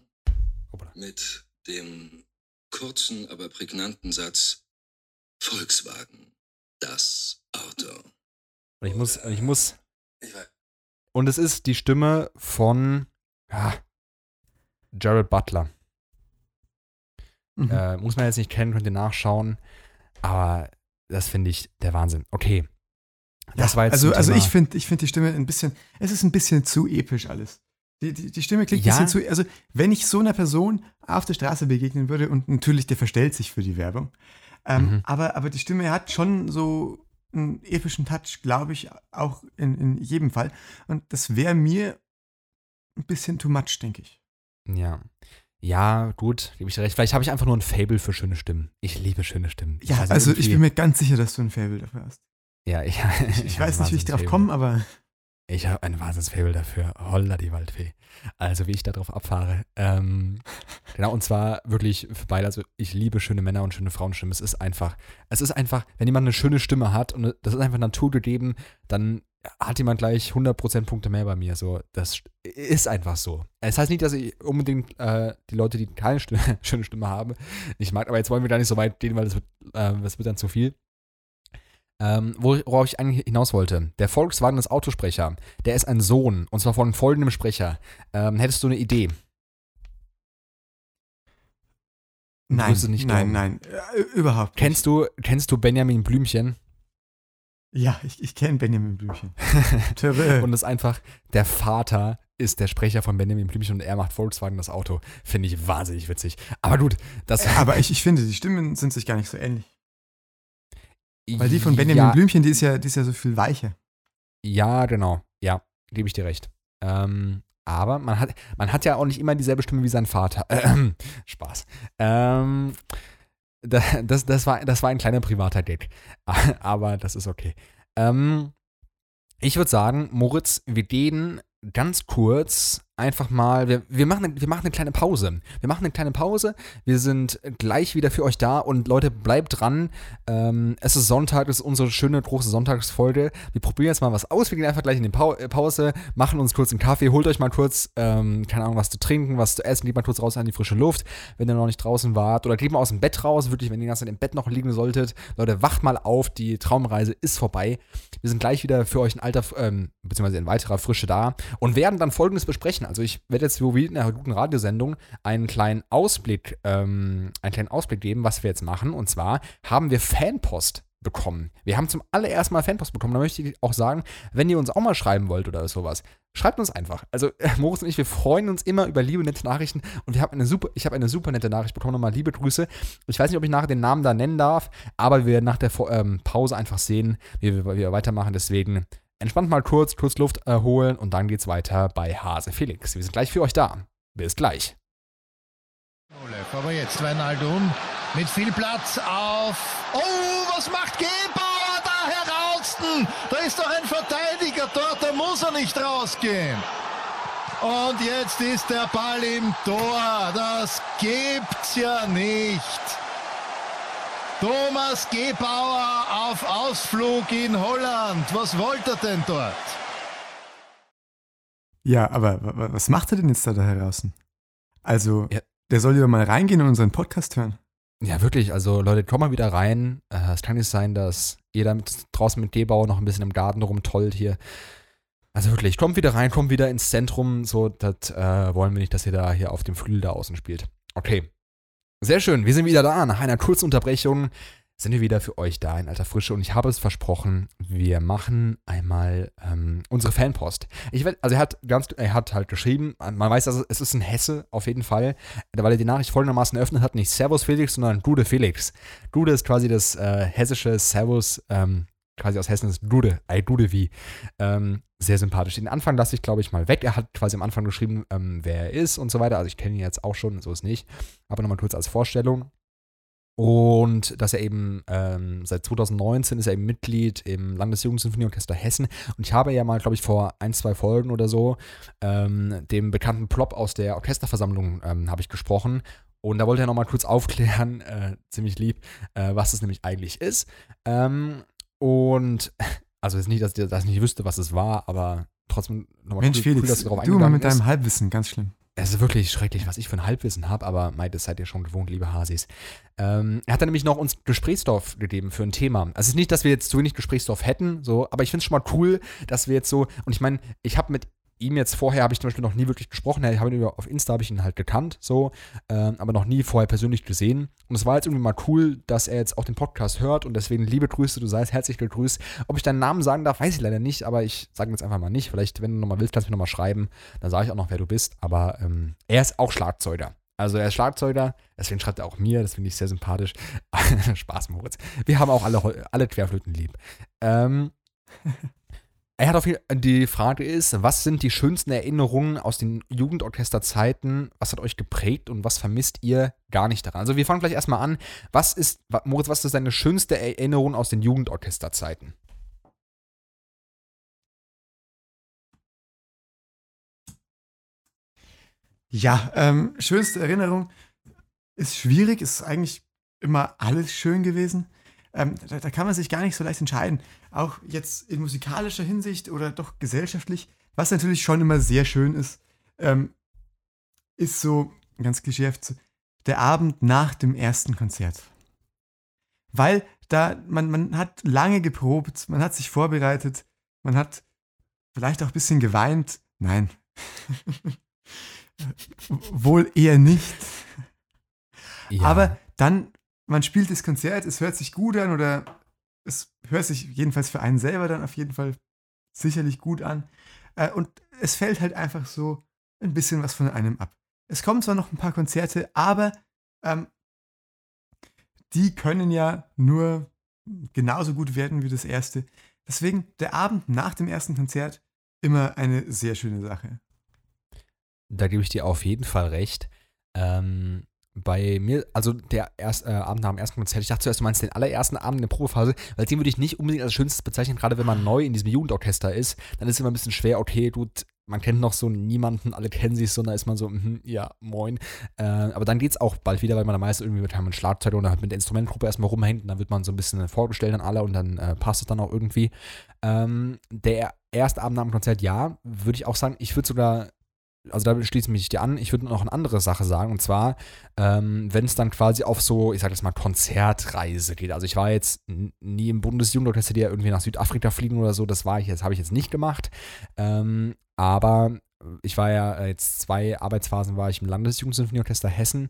Hoppala. mit dem kurzen, aber prägnanten Satz Volkswagen, das Auto. Und ich muss, und ich muss, Ich weiß, und es ist die Stimme von ja, Jared Butler. Mhm. Äh, muss man jetzt nicht kennen, könnt ihr nachschauen. Aber das finde ich der Wahnsinn. Okay. Das Ja, war jetzt also, also ich finde ich find die Stimme ein bisschen, es ist ein bisschen zu episch alles. Die, die, die Stimme klingt Ja. ein bisschen zu, also wenn ich so einer Person auf der Straße begegnen würde und natürlich der verstellt sich für die Werbung, ähm, Mhm. aber, aber die Stimme hat schon so einen epischen Touch, glaube ich, auch in, in jedem Fall. Und das wäre mir ein bisschen too much, denke ich. Ja. Ja, gut, gebe ich dir recht. Vielleicht habe ich einfach nur ein Fable für schöne Stimmen. Ich liebe schöne Stimmen. Ja, also irgendwie- ich bin mir ganz sicher, dass du ein Fable dafür hast. Ja, ich, Ich, ich weiß nicht, wie ich drauf komme, aber Ich habe ein Wahnsinnsfable dafür. Holla die Waldfee. Also wie ich darauf abfahre. Ähm, genau, und zwar wirklich für beide. Also ich liebe schöne Männer und schöne Frauenstimmen. Es ist einfach, es ist einfach, wenn jemand eine schöne Stimme hat und das ist einfach naturgegeben, dann hat jemand gleich 100% Punkte mehr bei mir. So, das ist einfach so. Es heißt nicht, dass ich unbedingt äh, die Leute, die keine Stimme, schöne Stimme haben, nicht mag. Aber jetzt wollen wir gar nicht so weit gehen, weil das wird, äh, das wird dann zu viel. Ähm, wo- worauf ich eigentlich hinaus wollte. Der Volkswagen des Autosprecher, der ist ein Sohn, und zwar von folgendem Sprecher. Ähm, hättest du eine Idee? Nein, es nein, glauben. nein, äh, überhaupt nicht. Kennst du, kennst du Benjamin Blümchen? Ja, ich, ich kenne Benjamin Blümchen. Und das ist einfach, der Vater ist der Sprecher von Benjamin Blümchen und er macht Volkswagen das Auto. Finde ich wahnsinnig witzig. Aber gut, das Aber ich, ich finde, die Stimmen sind sich gar nicht so ähnlich. Weil die von Benjamin ja, Blümchen, die ist ja, die ist ja so viel weicher. Ja, genau. Ja, gebe ich dir recht. Ähm, aber man hat, man hat ja auch nicht immer dieselbe Stimme wie sein Vater. Ähm, Spaß. Ähm, da- das, das, war, das war ein kleiner privater Gag. Aber das ist okay. Ähm, ich würde sagen, Moritz, wir gehen ganz kurz einfach mal, wir, wir, machen, wir machen eine kleine Pause. Wir machen eine kleine Pause. Wir sind gleich wieder für euch da und Leute, bleibt dran. Ähm, es ist Sonntag, es ist unsere schöne große Sonntagsfolge. Wir probieren jetzt mal was aus. Wir gehen einfach gleich in die Pau äh, Pause, machen uns kurz einen Kaffee, holt euch mal kurz, ähm, keine Ahnung, was zu trinken, was zu essen, geht mal kurz raus an die frische Luft, wenn ihr noch nicht draußen wart. Oder geht mal aus dem Bett raus, wirklich, wenn ihr die ganze Zeit im Bett noch liegen solltet. Leute, wacht mal auf, die Traumreise ist vorbei. Wir sind gleich wieder für euch in alter, ähm, beziehungsweise in weiterer Frische da und werden dann folgendes besprechen. Also ich werde jetzt wie in einer guten Radiosendung einen kleinen Ausblick, ähm, einen kleinen Ausblick geben, was wir jetzt machen. Und zwar haben wir Fanpost bekommen. Wir haben zum allerersten Mal Fanpost bekommen. Da möchte ich auch sagen, wenn ihr uns auch mal schreiben wollt oder sowas, schreibt uns einfach. Also äh, Moritz und ich, wir freuen uns immer über liebe, nette Nachrichten und wir haben eine super, ich habe eine super nette Nachricht bekommen. Nochmal liebe Grüße. Ich weiß nicht, ob ich nachher den Namen da nennen darf, aber wir werden nach der ähm, Pause einfach sehen, wie wir, wie wir weitermachen. Deswegen entspannt mal kurz, kurz Luft erholen und dann geht's weiter bei Hase Felix. Wir sind gleich für euch da. Bis gleich. Aber jetzt Weinaldum mit viel Platz auf. Oh, was macht Gebauer da heraus? Da ist doch ein Verteidiger dort, da muss er nicht rausgehen. Und jetzt ist der Ball im Tor. Das gibt's ja nicht. Thomas Gebauer auf Ausflug in Holland. Was wollte er denn dort? Ja, aber was macht er denn jetzt da, da draußen? Also, Ja. der soll ja mal reingehen und unseren Podcast hören. Ja, wirklich. Also, Leute, kommt mal wieder rein. Äh, es kann nicht sein, dass jeder mit, draußen mit Gebauer noch ein bisschen im Garten rumtollt hier. Also wirklich, kommt wieder rein, kommt wieder ins Zentrum. So, das äh, wollen wir nicht, dass ihr da hier auf dem Flügel da außen spielt. Okay. Sehr schön, wir sind wieder da. Nach einer kurzen Unterbrechung sind wir wieder für euch da in alter Frische und ich habe es versprochen, wir machen einmal ähm, unsere Fanpost. Ich werd, also er hat ganz, er hat halt geschrieben, man weiß, also es ist ein Hesse auf jeden Fall, weil er die Nachricht folgendermaßen eröffnet hat, nicht Servus Felix, sondern Dude Felix. Dude ist quasi das äh, hessische Servus, ähm, quasi aus Hessen ist Dude, ey Dude wie. Ähm, sehr sympathisch. Den Anfang lasse ich, glaube ich, mal weg. Er hat quasi am Anfang geschrieben, ähm, wer er ist und so weiter. Also ich kenne ihn jetzt auch schon, so ist nicht. Aber nochmal kurz als Vorstellung. Und dass er eben ähm, seit 2019 ist er eben Mitglied im Landesjugendsinfonieorchester Hessen. Und ich habe ja mal, glaube ich, vor ein, zwei Folgen oder so ähm, dem bekannten Plop aus der Orchesterversammlung ähm, habe ich gesprochen. Und da wollte er nochmal kurz aufklären, äh, ziemlich lieb, äh, was es nämlich eigentlich ist. Ähm, und also jetzt nicht, dass ich das nicht wüsste, was es war, aber trotzdem nochmal Mensch, cool, Felix, cool, dass du darauf du mal mit eingegangen deinem Halbwissen, ganz schlimm. Es ist wirklich schrecklich, was ich für ein Halbwissen habe, aber meint, das seid ihr schon gewohnt, liebe Hasis. Ähm, er hat dann nämlich noch uns Gesprächsstoff gegeben für ein Thema. Also es ist nicht, dass wir jetzt zu wenig Gesprächsstoff hätten, so, aber ich finde es schon mal cool, dass wir jetzt so, und ich meine, ich habe mit ihm jetzt vorher, habe ich zum Beispiel noch nie wirklich gesprochen, ich habe ihn über, auf Insta habe ich ihn halt gekannt, so, ähm, aber noch nie vorher persönlich gesehen. Und es war jetzt irgendwie mal cool, dass er jetzt auch den Podcast hört und deswegen liebe Grüße, du seist herzlich gegrüßt. Ob ich deinen Namen sagen darf, weiß ich leider nicht, aber ich sage jetzt einfach mal nicht. Vielleicht, wenn du nochmal willst, kannst du mir nochmal schreiben, dann sage ich auch noch, wer du bist. Aber ähm, er ist auch Schlagzeuger. Also er ist Schlagzeuger, deswegen schreibt er auch mir, das finde ich sehr sympathisch. Spaß, Moritz. Wir haben auch alle, alle Querflöten lieb. Ähm, er hat auf jeden die Frage ist, was sind die schönsten Erinnerungen aus den Jugendorchesterzeiten? Was hat euch geprägt und was vermisst ihr gar nicht daran? Also wir fangen gleich erstmal an. Was ist, Moritz, was ist deine schönste Erinnerung aus den Jugendorchesterzeiten? Ja, ähm, schönste Erinnerung ist schwierig, ist eigentlich immer alles schön gewesen. Ähm, da, da kann man sich gar nicht so leicht entscheiden. Auch jetzt in musikalischer Hinsicht oder doch gesellschaftlich. Was natürlich schon immer sehr schön ist, ähm, ist so, ganz klischeehaft, der Abend nach dem ersten Konzert. Weil da, man, man hat lange geprobt, man hat sich vorbereitet, man hat vielleicht auch ein bisschen geweint. Nein. Wohl eher nicht. Aber dann, man spielt das Konzert, es hört sich gut an oder es hört sich jedenfalls für einen selber dann auf jeden Fall sicherlich gut an. Äh, Und es fällt halt einfach so ein bisschen was von einem ab. Es kommen zwar noch ein paar Konzerte, aber ähm, die können ja nur genauso gut werden wie das erste. Deswegen der Abend nach dem ersten Konzert immer eine sehr schöne Sache. Da gebe ich dir auf jeden Fall recht. Ähm, bei mir, also der erst, äh, Abend nach dem ersten Konzert, ich dachte zuerst, du meinst den allerersten Abend in der Probephase, weil den würde ich nicht unbedingt als schönstes bezeichnen, gerade wenn man neu in diesem Jugendorchester ist, dann ist es immer ein bisschen schwer, okay, du, man kennt noch so niemanden, alle kennen sich so, da ist man so, mhm, ja, moin. Äh, aber dann geht es auch bald wieder, weil man da meist irgendwie mit einem Schlagzeug oder halt mit der Instrumentgruppe erstmal rumhängt und dann wird man so ein bisschen vorgestellt an alle und dann äh, passt es dann auch irgendwie. Ähm, der erste Abend nach dem Konzert, ja, würde ich auch sagen, ich würde sogar also da schließe ich mich dir an. Ich würde noch eine andere Sache sagen, und zwar, ähm, wenn es dann quasi auf so, ich sag das mal, Konzertreise geht. Also ich war jetzt nie im Bundesjugendorchester, die ja irgendwie nach Südafrika fliegen oder so, das war ich jetzt, habe ich jetzt nicht gemacht. Ähm, aber ich war ja äh, jetzt zwei Arbeitsphasen war ich im Landesjugendsinfonieorchester Hessen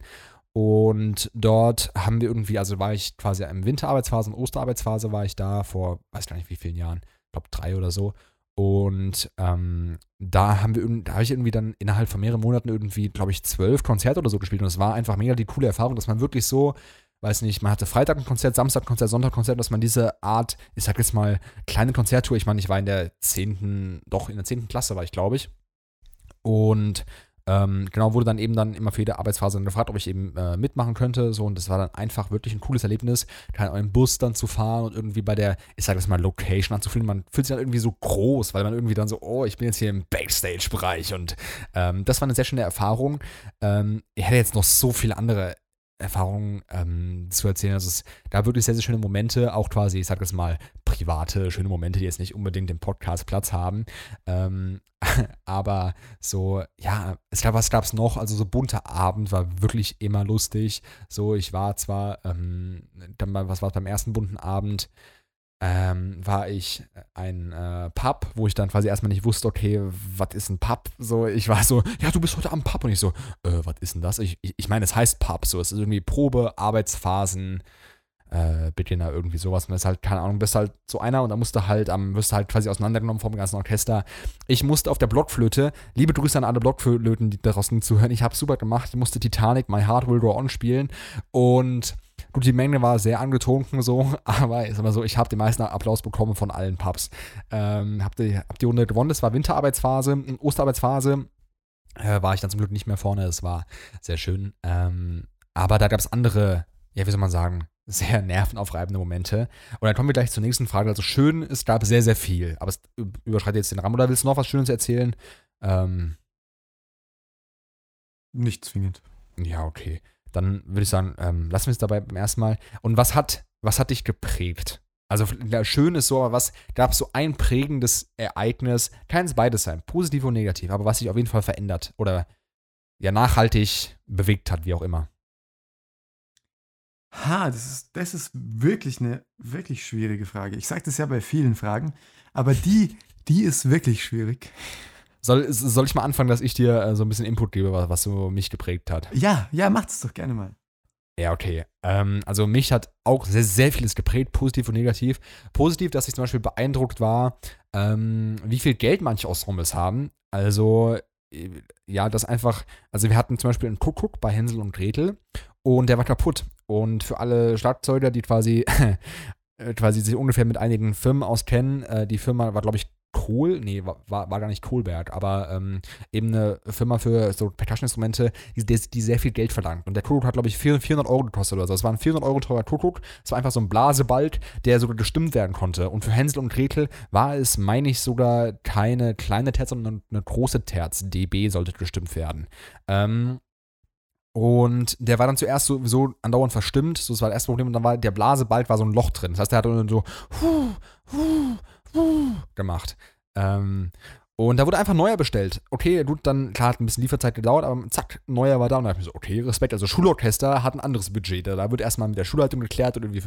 und dort haben wir irgendwie, also war ich quasi im Winterarbeitsphase und Osterarbeitsphase war ich da vor, weiß gar nicht wie vielen Jahren, ich glaube drei oder so. Und ähm, da haben wir, da habe ich irgendwie dann innerhalb von mehreren Monaten irgendwie, glaube ich, zwölf Konzerte oder so gespielt. Und es war einfach mega die coole Erfahrung, dass man wirklich so weiß nicht, man hatte Freitag ein Konzert, Samstag ein Konzert, Sonntag ein Konzert, dass man diese Art, ich sag jetzt mal, kleine Konzerttour, ich meine, ich war in der 10., doch in der 10. Klasse war ich, glaube ich. Und ähm, genau, wurde dann eben dann immer für jede Arbeitsphase gefragt, ob ich eben äh, mitmachen könnte. So, und das war dann einfach wirklich ein cooles Erlebnis, keinen einen Bus dann zu fahren und irgendwie bei der, ich sage das mal, Location anzufühlen. Man fühlt sich dann irgendwie so groß, weil man irgendwie dann so, oh, ich bin jetzt hier im Backstage-Bereich. Und ähm, das war eine sehr schöne Erfahrung. Ähm, ich hätte jetzt noch so viele andere Erfahrungen ähm, zu erzählen. Also es gab wirklich sehr, sehr schöne Momente, auch quasi, ich sag das mal, private, schöne Momente, die jetzt nicht unbedingt im Podcast Platz haben. Ähm, aber so, ja, es gab, was gab es noch? Also so bunter Abend war wirklich immer lustig. So, ich war zwar, ähm, dann, was war es beim ersten bunten Abend? Ähm, war ich ein äh, Pub, wo ich dann quasi erstmal nicht wusste, okay, was ist ein Pub? So, ich war so, ja, du bist heute am Pub und ich so, äh, was ist denn das? Ich, ich, ich meine, es heißt Pub, so, es ist irgendwie Probe, Arbeitsphasen, äh, Beginner, irgendwie sowas. Und das ist halt, keine Ahnung, bist halt so einer und da musst du halt am, wirst du halt quasi auseinandergenommen vom ganzen Orchester. Ich musste auf der Blockflöte, liebe Grüße an alle Blockflöten, die draußen zuhören, ich hab's super gemacht, ich musste Titanic, My Heart Will Go On spielen und Gut, die Menge war sehr angetrunken so, aber ist immer so, ich habe den meisten Applaus bekommen von allen Pubs. Ähm, hab, die, hab die Runde gewonnen, das war Winterarbeitsphase, Osterarbeitsphase äh, war ich dann zum Glück nicht mehr vorne, das war sehr schön. Ähm, aber da gab es andere, ja, wie soll man sagen, sehr nervenaufreibende Momente. Und dann kommen wir gleich zur nächsten Frage. Also schön, es gab sehr, sehr viel, aber es überschreitet jetzt den Rahmen. Oder willst du noch was Schönes erzählen? Ähm, nicht zwingend. Ja, okay dann würde ich sagen, ähm, lassen wir es dabei beim ersten Mal. Und was hat, was hat dich geprägt? Also schön ist so, aber was gab es so ein prägendes Ereignis? Kann es beides sein, positiv und negativ, aber was sich auf jeden Fall verändert oder ja nachhaltig bewegt hat, wie auch immer. Ha, das ist, das ist wirklich eine wirklich schwierige Frage. Ich sage das ja bei vielen Fragen, aber die, die ist wirklich schwierig. Soll, soll ich mal anfangen, dass ich dir äh, so ein bisschen Input gebe, was, was so mich geprägt hat? Ja, ja, macht es doch gerne mal. Ja, okay. Ähm, also mich hat auch sehr, sehr vieles geprägt, positiv und negativ. Positiv, dass ich zum Beispiel beeindruckt war, ähm, wie viel Geld manche Ensembles haben. Also, äh, ja, das einfach, also wir hatten zum Beispiel einen Kuckuck bei Hänsel und Gretel und der war kaputt. Und für alle Schlagzeuger, die quasi, äh, quasi sich ungefähr mit einigen Firmen auskennen, äh, die Firma war, glaube ich, Kohl, nee, war, war gar nicht Kohlberg, aber ähm, eben eine Firma für so Percussion-Instrumente, die, die, sehr viel Geld verlangt. Und der Kuckuck hat, glaube ich, 400 Euro gekostet oder so. Es war ein 400 Euro teurer Kuckuck. Es war einfach so ein Blasebalg, der sogar gestimmt werden konnte. Und für Hänsel und Gretel war es, meine ich, sogar keine kleine Terz, sondern eine große Terz. DB sollte gestimmt werden. Ähm, und der war dann zuerst sowieso andauernd verstimmt. So, das war das erste Problem. Und dann war der Blasebalg war so ein Loch drin. Das heißt, der hat dann so huh, huh, gemacht. Ähm, und da wurde einfach neuer bestellt. Okay, gut, dann, klar, hat ein bisschen Lieferzeit gedauert, aber zack, neuer war da. Und da dachte ich mir so, okay, Respekt. Also Schulorchester hat ein anderes Budget. Da, wird erstmal mit der Schulleitung geklärt und irgendwie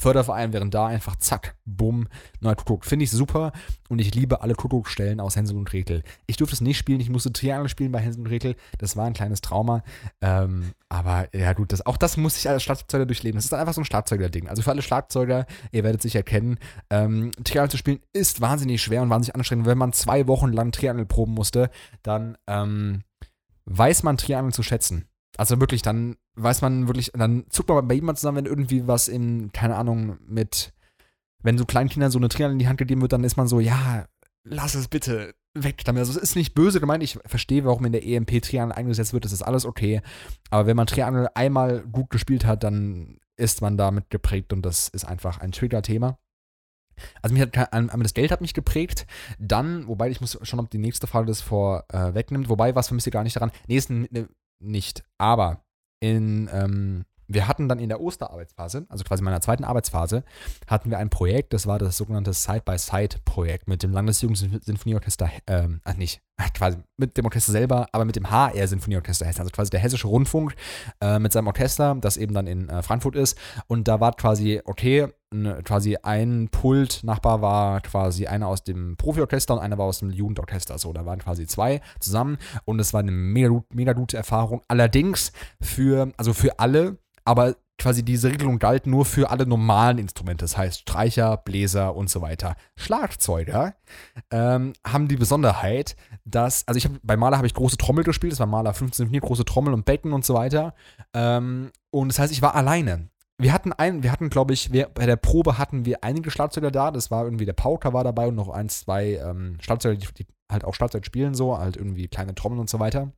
Förderverein, während da einfach zack, bumm, neuer Kuckuck. Finde ich super und ich liebe alle Kuckuckstellen aus Hänsel und Gretel. Ich durfte es nicht spielen, ich musste Triangel spielen bei Hänsel und Gretel. Das war ein kleines Trauma. Ähm, aber ja, gut, das, auch das muss ich als Schlagzeuger durchleben. Das ist dann einfach so ein Schlagzeuger-Ding. Also für alle Schlagzeuger, ihr werdet sicher kennen, ähm, Triangel zu spielen ist wahnsinnig schwer und wahnsinnig anstrengend. Wenn man zwei Wochen Wochen lang Triangel proben musste, dann ähm, weiß man Triangel zu schätzen. Also wirklich, dann weiß man wirklich, dann zuckt man bei jemandem zusammen, wenn irgendwie was in, keine Ahnung, mit, wenn so Kleinkindern so eine Triangel in die Hand gegeben wird, dann ist man so, ja, lass es bitte weg damit. Also es ist nicht böse gemeint, ich verstehe, warum in der EMP Triangel eingesetzt wird, das ist alles okay. Aber wenn man Triangel einmal gut gespielt hat, dann ist man damit geprägt und das ist einfach ein Trigger-Thema. Also mich hat einmal das Geld hat mich geprägt. Dann, wobei ich muss schon, ob die nächste Frage das vorwegnimmt. Äh, wobei, was vermisse ich gar nicht daran. Nee, ist nicht. Aber in, ähm, wir hatten dann in der Osterarbeitsphase, also quasi meiner zweiten Arbeitsphase, hatten wir ein Projekt, das war das sogenannte Side-by-Side-Projekt mit dem Landesjugendsinfonieorchester, ähm, ach nicht, quasi mit dem Orchester selber, aber mit dem HR-Sinfonieorchester Hessen, also quasi der Hessische Rundfunk äh, mit seinem Orchester, das eben dann in äh, Frankfurt ist. Und da war quasi, okay, ne, quasi ein Pult-Nachbar war quasi einer aus dem Profiorchester und einer war aus dem Jugendorchester. So, da waren quasi zwei zusammen und es war eine mega, mega gute Erfahrung. Allerdings für, also für alle, aber quasi diese Regelung galt nur für alle normalen Instrumente, das heißt Streicher, Bläser und so weiter. Schlagzeuger ähm, haben die Besonderheit, dass, also ich habe bei Maler habe ich große Trommel gespielt, das war Maler 15 große Trommel und Becken und so weiter. Ähm, und das heißt, ich war alleine wir hatten ein, wir hatten, glaube ich, wir, bei der Probe hatten wir einige Schlagzeuger da. Das war irgendwie der Pauker war dabei und noch ein, zwei ähm, Schlagzeuger, die, die halt auch Schlagzeug spielen, so, halt irgendwie kleine Trommeln und so weiter.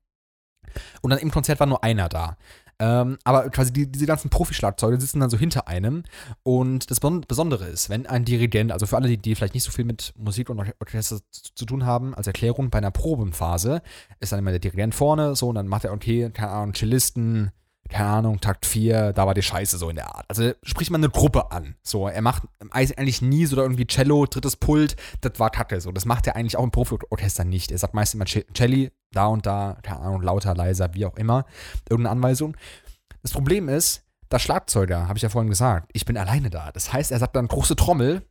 Und dann im Konzert war nur einer da. Ähm, aber quasi die, diese ganzen Profi-Schlagzeuge sitzen dann so hinter einem. Und das Besondere ist, wenn ein Dirigent, also für alle, die, die vielleicht nicht so viel mit Musik und Orchester zu, zu tun haben, als Erklärung bei einer Probenphase, ist dann immer der Dirigent vorne, so, und dann macht er, okay, keine Ahnung, Cellisten, keine Ahnung, Takt 4, da war die Scheiße so in der Art. Also spricht man eine Gruppe an. So, er macht eigentlich nie so irgendwie Cello, drittes Pult, das war Kacke. So, das macht er eigentlich auch im Profi-Orchester nicht. Er sagt meist immer Celli, da und da, keine Ahnung, lauter, leiser, wie auch immer. Irgendeine Anweisung. Das Problem ist, das Schlagzeuger, habe ich ja vorhin gesagt, ich bin alleine da. Das heißt, er sagt dann große Trommel,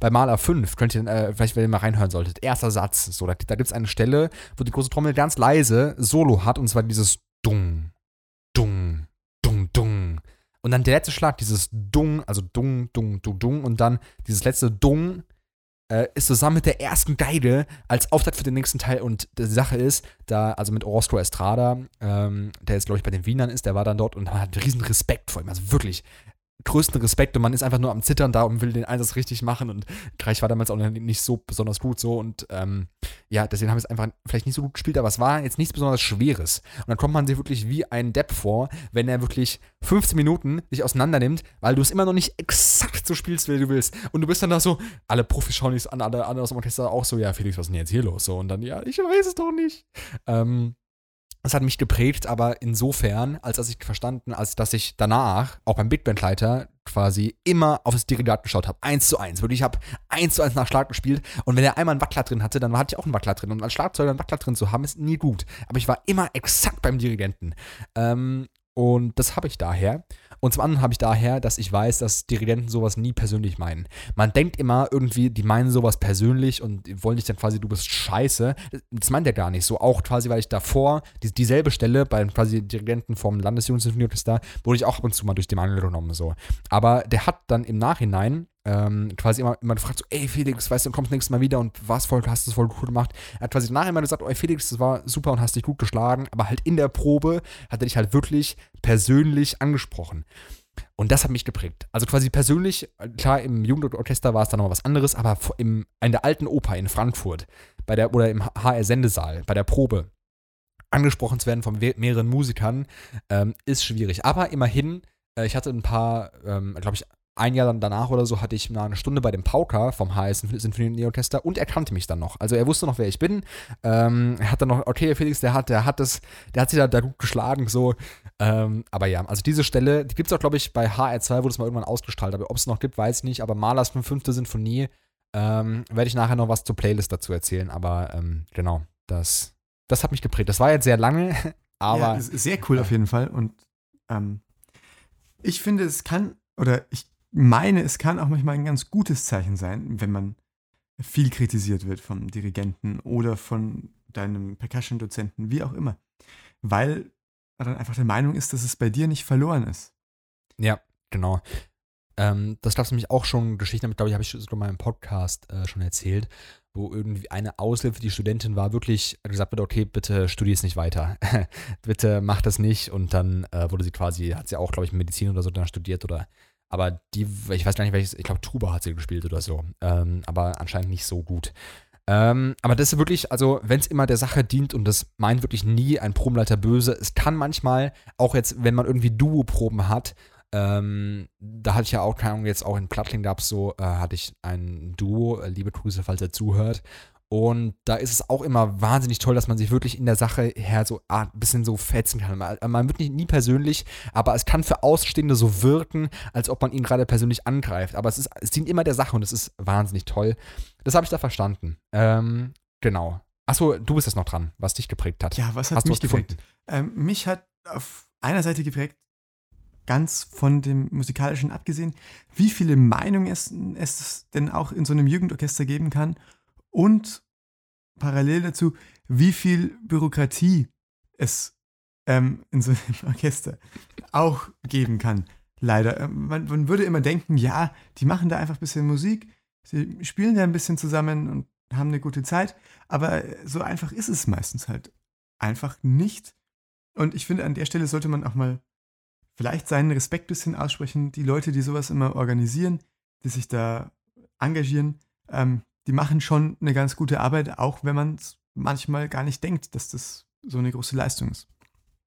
bei Maler 5, könnt ihr äh, vielleicht, wenn ihr mal reinhören solltet, erster Satz, so, da, da gibt es eine Stelle, wo die große Trommel ganz leise Solo hat, und zwar dieses Dung, Dung. Und dann der letzte Schlag, dieses Dung, also Dung, Dung, Dung, Dung, und dann dieses letzte Dung äh, ist zusammen mit der ersten Geige als Auftakt für den nächsten Teil. Und die Sache ist, da, also mit Orozco Estrada, ähm, der jetzt, glaube ich, bei den Wienern ist, der war dann dort und hat riesen Respekt vor ihm. Also wirklich, größten Respekt und man ist einfach nur am Zittern da und will den Einsatz richtig machen und Kreich war damals auch nicht so besonders gut so und ähm, ja, deswegen haben wir es einfach vielleicht nicht so gut gespielt, aber es war jetzt nichts besonders Schweres. Und dann kommt man sich wirklich wie ein Depp vor, wenn er wirklich 15 Minuten sich auseinander nimmt, weil du es immer noch nicht exakt so spielst, wie du willst. Und du bist dann da so, alle Profis schauen dich an, alle anderen aus dem Orchester auch so, ja, Felix, was ist denn jetzt hier los? So, und dann, ja, ich weiß es doch nicht. Ähm, das hat mich geprägt, aber insofern, als dass ich verstanden, als dass ich danach, auch beim Big Band-Leiter, quasi immer auf das Dirigat geschaut habe. Eins zu eins. Wirklich, ich habe eins zu eins nach Schlag gespielt. Und wenn er einmal einen Wackler drin hatte, dann hatte ich auch einen Wackler drin. Und als Schlagzeuger einen Wackler drin zu haben, ist nie gut. Aber ich war immer exakt beim Dirigenten. Ähm, und das habe ich daher. Und zum anderen habe ich daher, dass ich weiß, dass Dirigenten sowas nie persönlich meinen. Man denkt immer irgendwie, die meinen sowas persönlich und wollen dich dann quasi, du bist scheiße. Das meint er gar nicht so. Auch quasi, weil ich davor, die, dieselbe Stelle bei quasi Dirigenten vom Landesjugendsinfonieorchester, wurde ich auch ab und zu mal durch den Mangel genommen. So. Aber der hat dann im Nachhinein ähm, quasi immer, immer gefragt, so, ey Felix, weißt du, kommst nächstes Mal wieder und was voll, hast du es voll gut gemacht. Er hat quasi nachher immer gesagt, ey Felix, das war super und hast dich gut geschlagen, aber halt in der Probe hat er dich halt wirklich persönlich angesprochen. Und das hat mich geprägt. Also quasi persönlich, klar, im Jugendorchester war es dann noch was anderes, aber im, in der alten Oper in Frankfurt, bei der, oder im HR-Sendesaal, bei der Probe, angesprochen zu werden von mehreren Musikern, ähm, ist schwierig. Aber immerhin, äh, ich hatte ein paar, ähm, glaube ich, ein Jahr dann danach oder so hatte ich mal eine Stunde bei dem Pauker vom HS Sinfonieorchester und er kannte mich dann noch. Also er wusste noch, wer ich bin. Ähm, er hat dann noch, okay, Felix, der hat, der hat das, der hat sich da, da gut geschlagen, so. Ähm, aber ja, also diese Stelle, die gibt es auch, glaube ich, bei HR2, wurde es mal irgendwann ausgestrahlt. Aber ob es noch gibt, weiß ich nicht. Aber Malers 5. Sinfonie, ähm, werde ich nachher noch was zur Playlist dazu erzählen. Aber ähm, genau, das, das hat mich geprägt. Das war jetzt sehr lange, aber. Ja, sehr cool auf jeden Fall. Und ähm, ich finde, es kann, oder ich meine, es kann auch manchmal ein ganz gutes Zeichen sein, wenn man viel kritisiert wird vom Dirigenten oder von deinem Percussion-Dozenten, wie auch immer. Weil er dann einfach der Meinung ist, dass es bei dir nicht verloren ist. Ja, genau. Ähm, das gab es nämlich auch schon Geschichten, damit glaube ich, habe ich sogar mal im Podcast äh, schon erzählt, wo irgendwie eine Aushilfe, die Studentin war, wirklich gesagt wird, okay, bitte studier es nicht weiter. bitte mach das nicht. Und dann äh, wurde sie quasi, hat sie auch, glaube ich, Medizin oder so dann studiert oder aber die, ich weiß gar nicht, welches, ich glaube, Tuba hat sie gespielt oder so. Ähm, aber anscheinend nicht so gut. Ähm, aber das ist wirklich, also wenn es immer der Sache dient und das meint wirklich nie ein Probenleiter böse, es kann manchmal, auch jetzt, wenn man irgendwie Duo-Proben hat, ähm, da hatte ich ja auch, keine Ahnung, jetzt auch in Plattling gab es so, äh, hatte ich ein Duo, äh, liebe Grüße, falls er zuhört. Und da ist es auch immer wahnsinnig toll, dass man sich wirklich in der Sache her so ah, ein bisschen so fetzen kann. Man, man wird nicht, nie persönlich, aber es kann für Ausstehende so wirken, als ob man ihn gerade persönlich angreift. Aber es, ist, es dient immer der Sache und es ist wahnsinnig toll. Das habe ich da verstanden. Ähm, genau. Achso, du bist jetzt noch dran, was dich geprägt hat. Ja, was hat Hast mich geprägt? Ähm, mich hat auf einer Seite geprägt, ganz von dem musikalischen abgesehen, wie viele Meinungen es, es denn auch in so einem Jugendorchester geben kann und parallel dazu, wie viel Bürokratie es ähm, in so einem Orchester auch geben kann. Leider. Ähm, man, man, würde immer denken, ja, die machen da einfach ein bisschen Musik, sie spielen da ein bisschen zusammen und haben eine gute Zeit, aber so einfach ist es meistens halt einfach nicht. Und ich finde, an der Stelle sollte man auch mal vielleicht seinen Respekt ein bisschen aussprechen. Die Leute, die sowas immer organisieren, die sich da engagieren, ähm, die machen schon eine ganz gute Arbeit, auch wenn man es manchmal gar nicht denkt, dass das so eine große Leistung ist.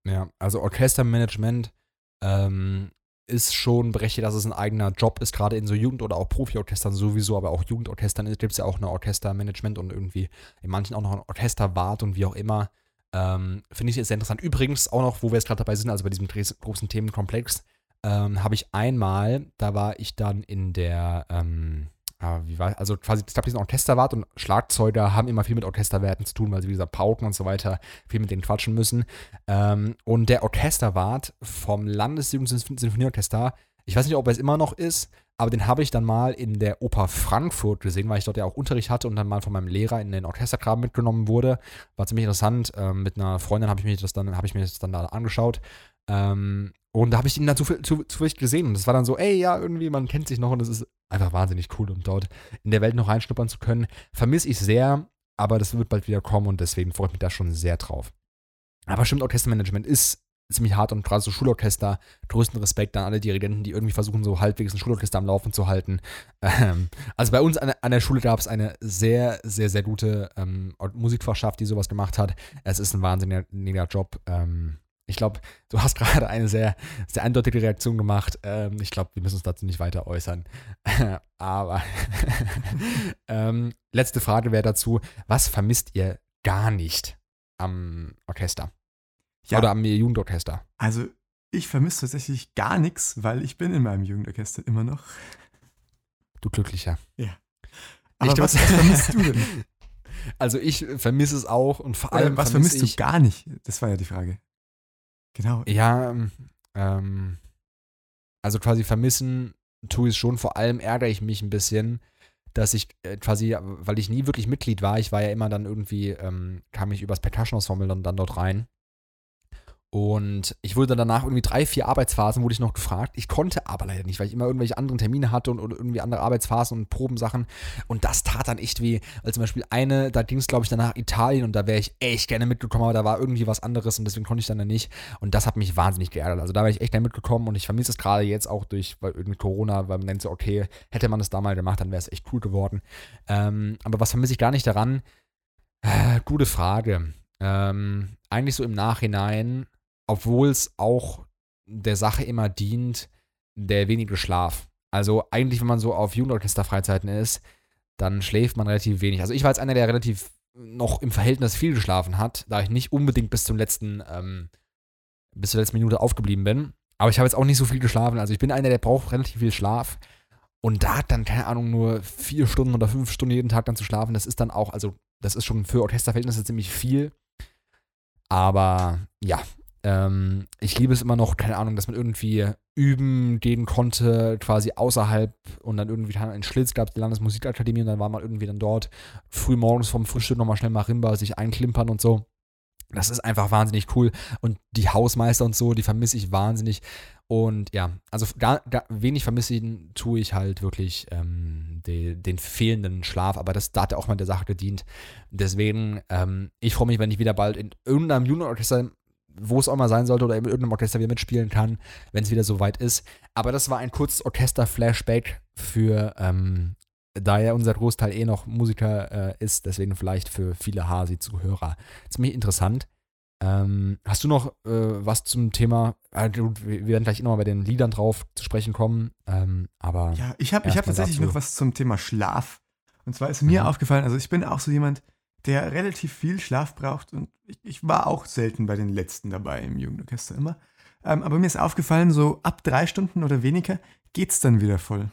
Ja, also Orchestermanagement ähm, ist schon berechtigt, dass es ein eigener Job ist, gerade in so Jugend- oder auch Profi-Orchestern sowieso, aber auch Jugendorchestern gibt es ja auch ein Orchestermanagement und irgendwie in manchen auch noch ein Orchesterwart und wie auch immer. Ähm, Finde ich sehr interessant. Übrigens auch noch, wo wir jetzt gerade dabei sind, also bei diesem großen Themenkomplex, ähm, habe ich einmal, da war ich dann in der, ähm, ja, wie war, also quasi, ich glaube, die sind Orchesterwart und Schlagzeuger haben immer viel mit Orchesterwerten zu tun, weil sie, wie gesagt, Pauken und so weiter viel mit denen quatschen müssen. Ähm, und der Orchesterwart vom Landesjugendsinfonieorchester, ich weiß nicht, ob er es immer noch ist, aber den habe ich dann mal in der Oper Frankfurt gesehen, weil ich dort ja auch Unterricht hatte und dann mal von meinem Lehrer in den Orchestergraben mitgenommen wurde. War ziemlich interessant. Ähm, mit einer Freundin habe ich mir das dann, habe ich mir das dann da angeschaut. Ähm, und da habe ich ihn dann zufällig zu, zu, gesehen. Und es war dann so, ey, ja, irgendwie, man kennt sich noch und es ist einfach wahnsinnig cool. Und dort in der Welt noch reinschnuppern zu können, vermisse ich sehr, aber das wird bald wieder kommen und deswegen freue ich mich da schon sehr drauf. Aber stimmt, Orchestermanagement ist ziemlich hart und gerade so Schulorchester, größten Respekt an alle Dirigenten, die irgendwie versuchen, so halbwegs ein Schulorchester am Laufen zu halten. Ähm, also bei uns an, an der Schule gab es eine sehr, sehr, sehr gute ähm, Musikfachschaft, die sowas gemacht hat. Es ist ein wahnsinniger Job. Ähm, ich glaube, du hast gerade eine sehr, sehr eindeutige Reaktion gemacht. Ähm, ich glaube, wir müssen uns dazu nicht weiter äußern. Aber ähm, letzte Frage wäre dazu: Was vermisst ihr gar nicht am Orchester? Ja. Oder am Jugendorchester? Also, ich vermisse tatsächlich gar nichts, weil ich bin in meinem Jugendorchester immer noch. Du Glücklicher. Ja. Aber ich was, was vermisst du denn? Also ich vermisse es auch und vor allem. Oder was vermisst du gar nicht? Das war ja die Frage. Genau. Ja, ähm, also quasi vermissen tue ich schon. Vor allem ärgere ich mich ein bisschen, dass ich äh, quasi, weil ich nie wirklich Mitglied war, ich war ja immer dann irgendwie, ähm, kam ich übers Percussion-Ensemble dann, dann dort rein. Und ich wurde dann danach irgendwie drei, vier Arbeitsphasen wurde ich noch gefragt. Ich konnte aber leider nicht, weil ich immer irgendwelche anderen Termine hatte und, und irgendwie andere Arbeitsphasen und Probensachen. Und das tat dann echt weh. Weil zum Beispiel eine, da ging es, glaube ich, danach Italien und da wäre ich echt gerne mitgekommen, aber da war irgendwie was anderes und deswegen konnte ich dann nicht. Und das hat mich wahnsinnig geärgert. Also da wäre ich echt gerne mitgekommen und ich vermisse es gerade jetzt auch durch weil irgendwie Corona, weil man denkt so, okay, hätte man das da mal gemacht, dann wäre es echt cool geworden. Ähm, aber was vermisse ich gar nicht daran? Äh, gute Frage. Ähm, eigentlich so im Nachhinein obwohl es auch der Sache immer dient, der wenige Schlaf. Also eigentlich, wenn man so auf Jugendorchester-Freizeiten ist, dann schläft man relativ wenig. Also ich war jetzt einer, der relativ noch im Verhältnis viel geschlafen hat, da ich nicht unbedingt bis zum letzten, ähm, bis zur letzten Minute aufgeblieben bin. Aber ich habe jetzt auch nicht so viel geschlafen. Also ich bin einer, der braucht relativ viel Schlaf. Und da dann, keine Ahnung, nur vier Stunden oder fünf Stunden jeden Tag dann zu schlafen, das ist dann auch, also das ist schon für Orchesterverhältnisse ziemlich viel. Aber ja, ähm, ich liebe es immer noch, keine Ahnung, dass man irgendwie üben gehen konnte, quasi außerhalb und dann irgendwie in Schlitz gab es die Landesmusikakademie und dann war man irgendwie dann dort früh morgens vom Frühstück nochmal schnell Marimba sich einklimpern und so. Das ist einfach wahnsinnig cool und die Hausmeister und so, die vermisse ich wahnsinnig. Und ja, also gar, gar wenig vermissen tue ich halt wirklich ähm, de, den fehlenden Schlaf, aber das da hat ja auch mal der Sache gedient. Deswegen, ähm, ich freue mich, wenn ich wieder bald in irgendeinem Jugendorchester wo es auch mal sein sollte oder in irgendeinem Orchester wieder mitspielen kann, wenn es wieder so weit ist. Aber das war ein kurzes Orchester-Flashback für, ähm, da ja unser Großteil eh noch Musiker äh, ist, deswegen vielleicht für viele Hasi-Zuhörer ziemlich interessant. Ähm, hast du noch äh, was zum Thema? Äh, wir werden gleich nochmal bei den Liedern drauf zu sprechen kommen. Ähm, aber ja, ich habe hab tatsächlich dazu. noch was zum Thema Schlaf. Und zwar ist mir mhm. aufgefallen, also ich bin auch so jemand, der relativ viel Schlaf braucht. Und ich, ich war auch selten bei den letzten dabei im Jugendorchester immer. Ähm, aber mir ist aufgefallen, so ab drei Stunden oder weniger geht's dann wieder voll.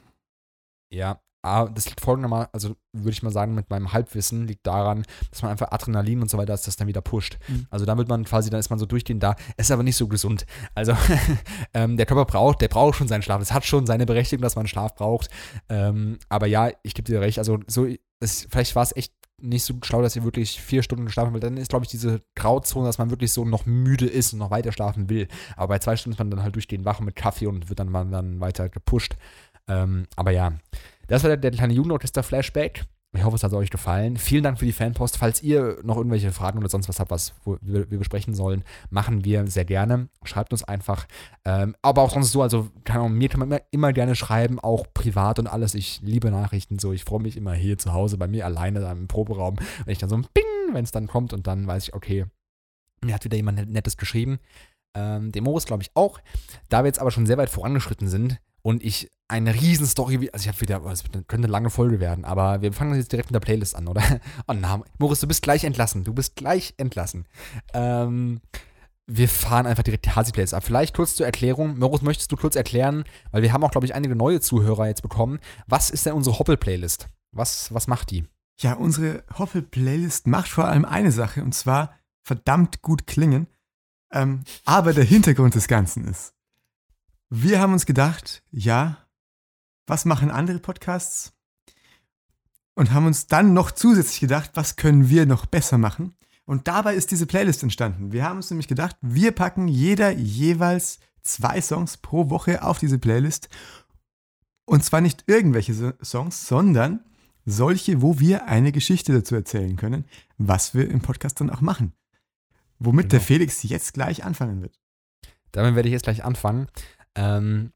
Ja, das liegt folgendermaßen, also würde ich mal sagen, mit meinem Halbwissen liegt daran, dass man einfach Adrenalin und so weiter, dass das dann wieder pusht. Mhm. Also dann wird man quasi, dann ist man so durchgehend da. Es ist aber nicht so gesund. Also ähm, der Körper braucht, der braucht schon seinen Schlaf. Es hat schon seine Berechtigung, dass man Schlaf braucht. Ähm, aber ja, ich gebe dir recht. Also so, es, vielleicht war es echt nicht so schlau, dass ihr wirklich vier Stunden geschlafen habt. Dann ist, glaube ich, diese Grauzone, dass man wirklich so noch müde ist und noch weiter schlafen will. Aber bei zwei Stunden ist man dann halt durchgehend wach mit Kaffee und wird dann, dann weiter gepusht. Ähm, aber ja, das war der, der kleine Jugendorchester-Flashback. Ich hoffe, es hat euch gefallen. Vielen Dank für die Fanpost. Falls ihr noch irgendwelche Fragen oder sonst was habt, was wir, wir besprechen sollen, machen wir sehr gerne. Schreibt uns einfach. Ähm, aber auch sonst so, also kann auch, mir kann man immer, immer, gerne schreiben, auch privat und alles. Ich liebe Nachrichten so. Ich freue mich immer hier zu Hause bei mir alleine im Proberaum, wenn ich dann so ein Bing, wenn es dann kommt und dann weiß ich, okay, mir hat wieder jemand Nettes geschrieben. Ähm, dem Moritz glaube ich auch. Da wir jetzt aber schon sehr weit vorangeschritten sind, und ich eine riesen Story, also ich habe wieder, es könnte eine lange Folge werden, aber wir fangen jetzt direkt mit der Playlist an, oder? Oh nein, Moritz, du bist gleich entlassen, du bist gleich entlassen. Ähm, wir fahren einfach direkt die Hasi-Playlist ab. Vielleicht kurz zur Erklärung. Moritz, möchtest du kurz erklären, weil wir haben auch, glaube ich, einige neue Zuhörer jetzt bekommen. Was ist denn unsere Hoppel-Playlist? Was, was macht die? Ja, unsere Hoppel-Playlist macht vor allem eine Sache, und zwar verdammt gut klingen. Ähm, aber der Hintergrund des Ganzen ist, wir haben uns gedacht, ja, was machen andere Podcasts? Und haben uns dann noch zusätzlich gedacht, was können wir noch besser machen? Und dabei ist diese Playlist entstanden. Wir haben uns nämlich gedacht, wir packen jeder jeweils zwei Songs pro Woche auf diese Playlist. Und zwar nicht irgendwelche Songs, sondern solche, wo wir eine Geschichte dazu erzählen können, was wir im Podcast dann auch machen. Womit genau. der Felix jetzt gleich anfangen wird. Damit werde ich jetzt gleich anfangen. Ähm,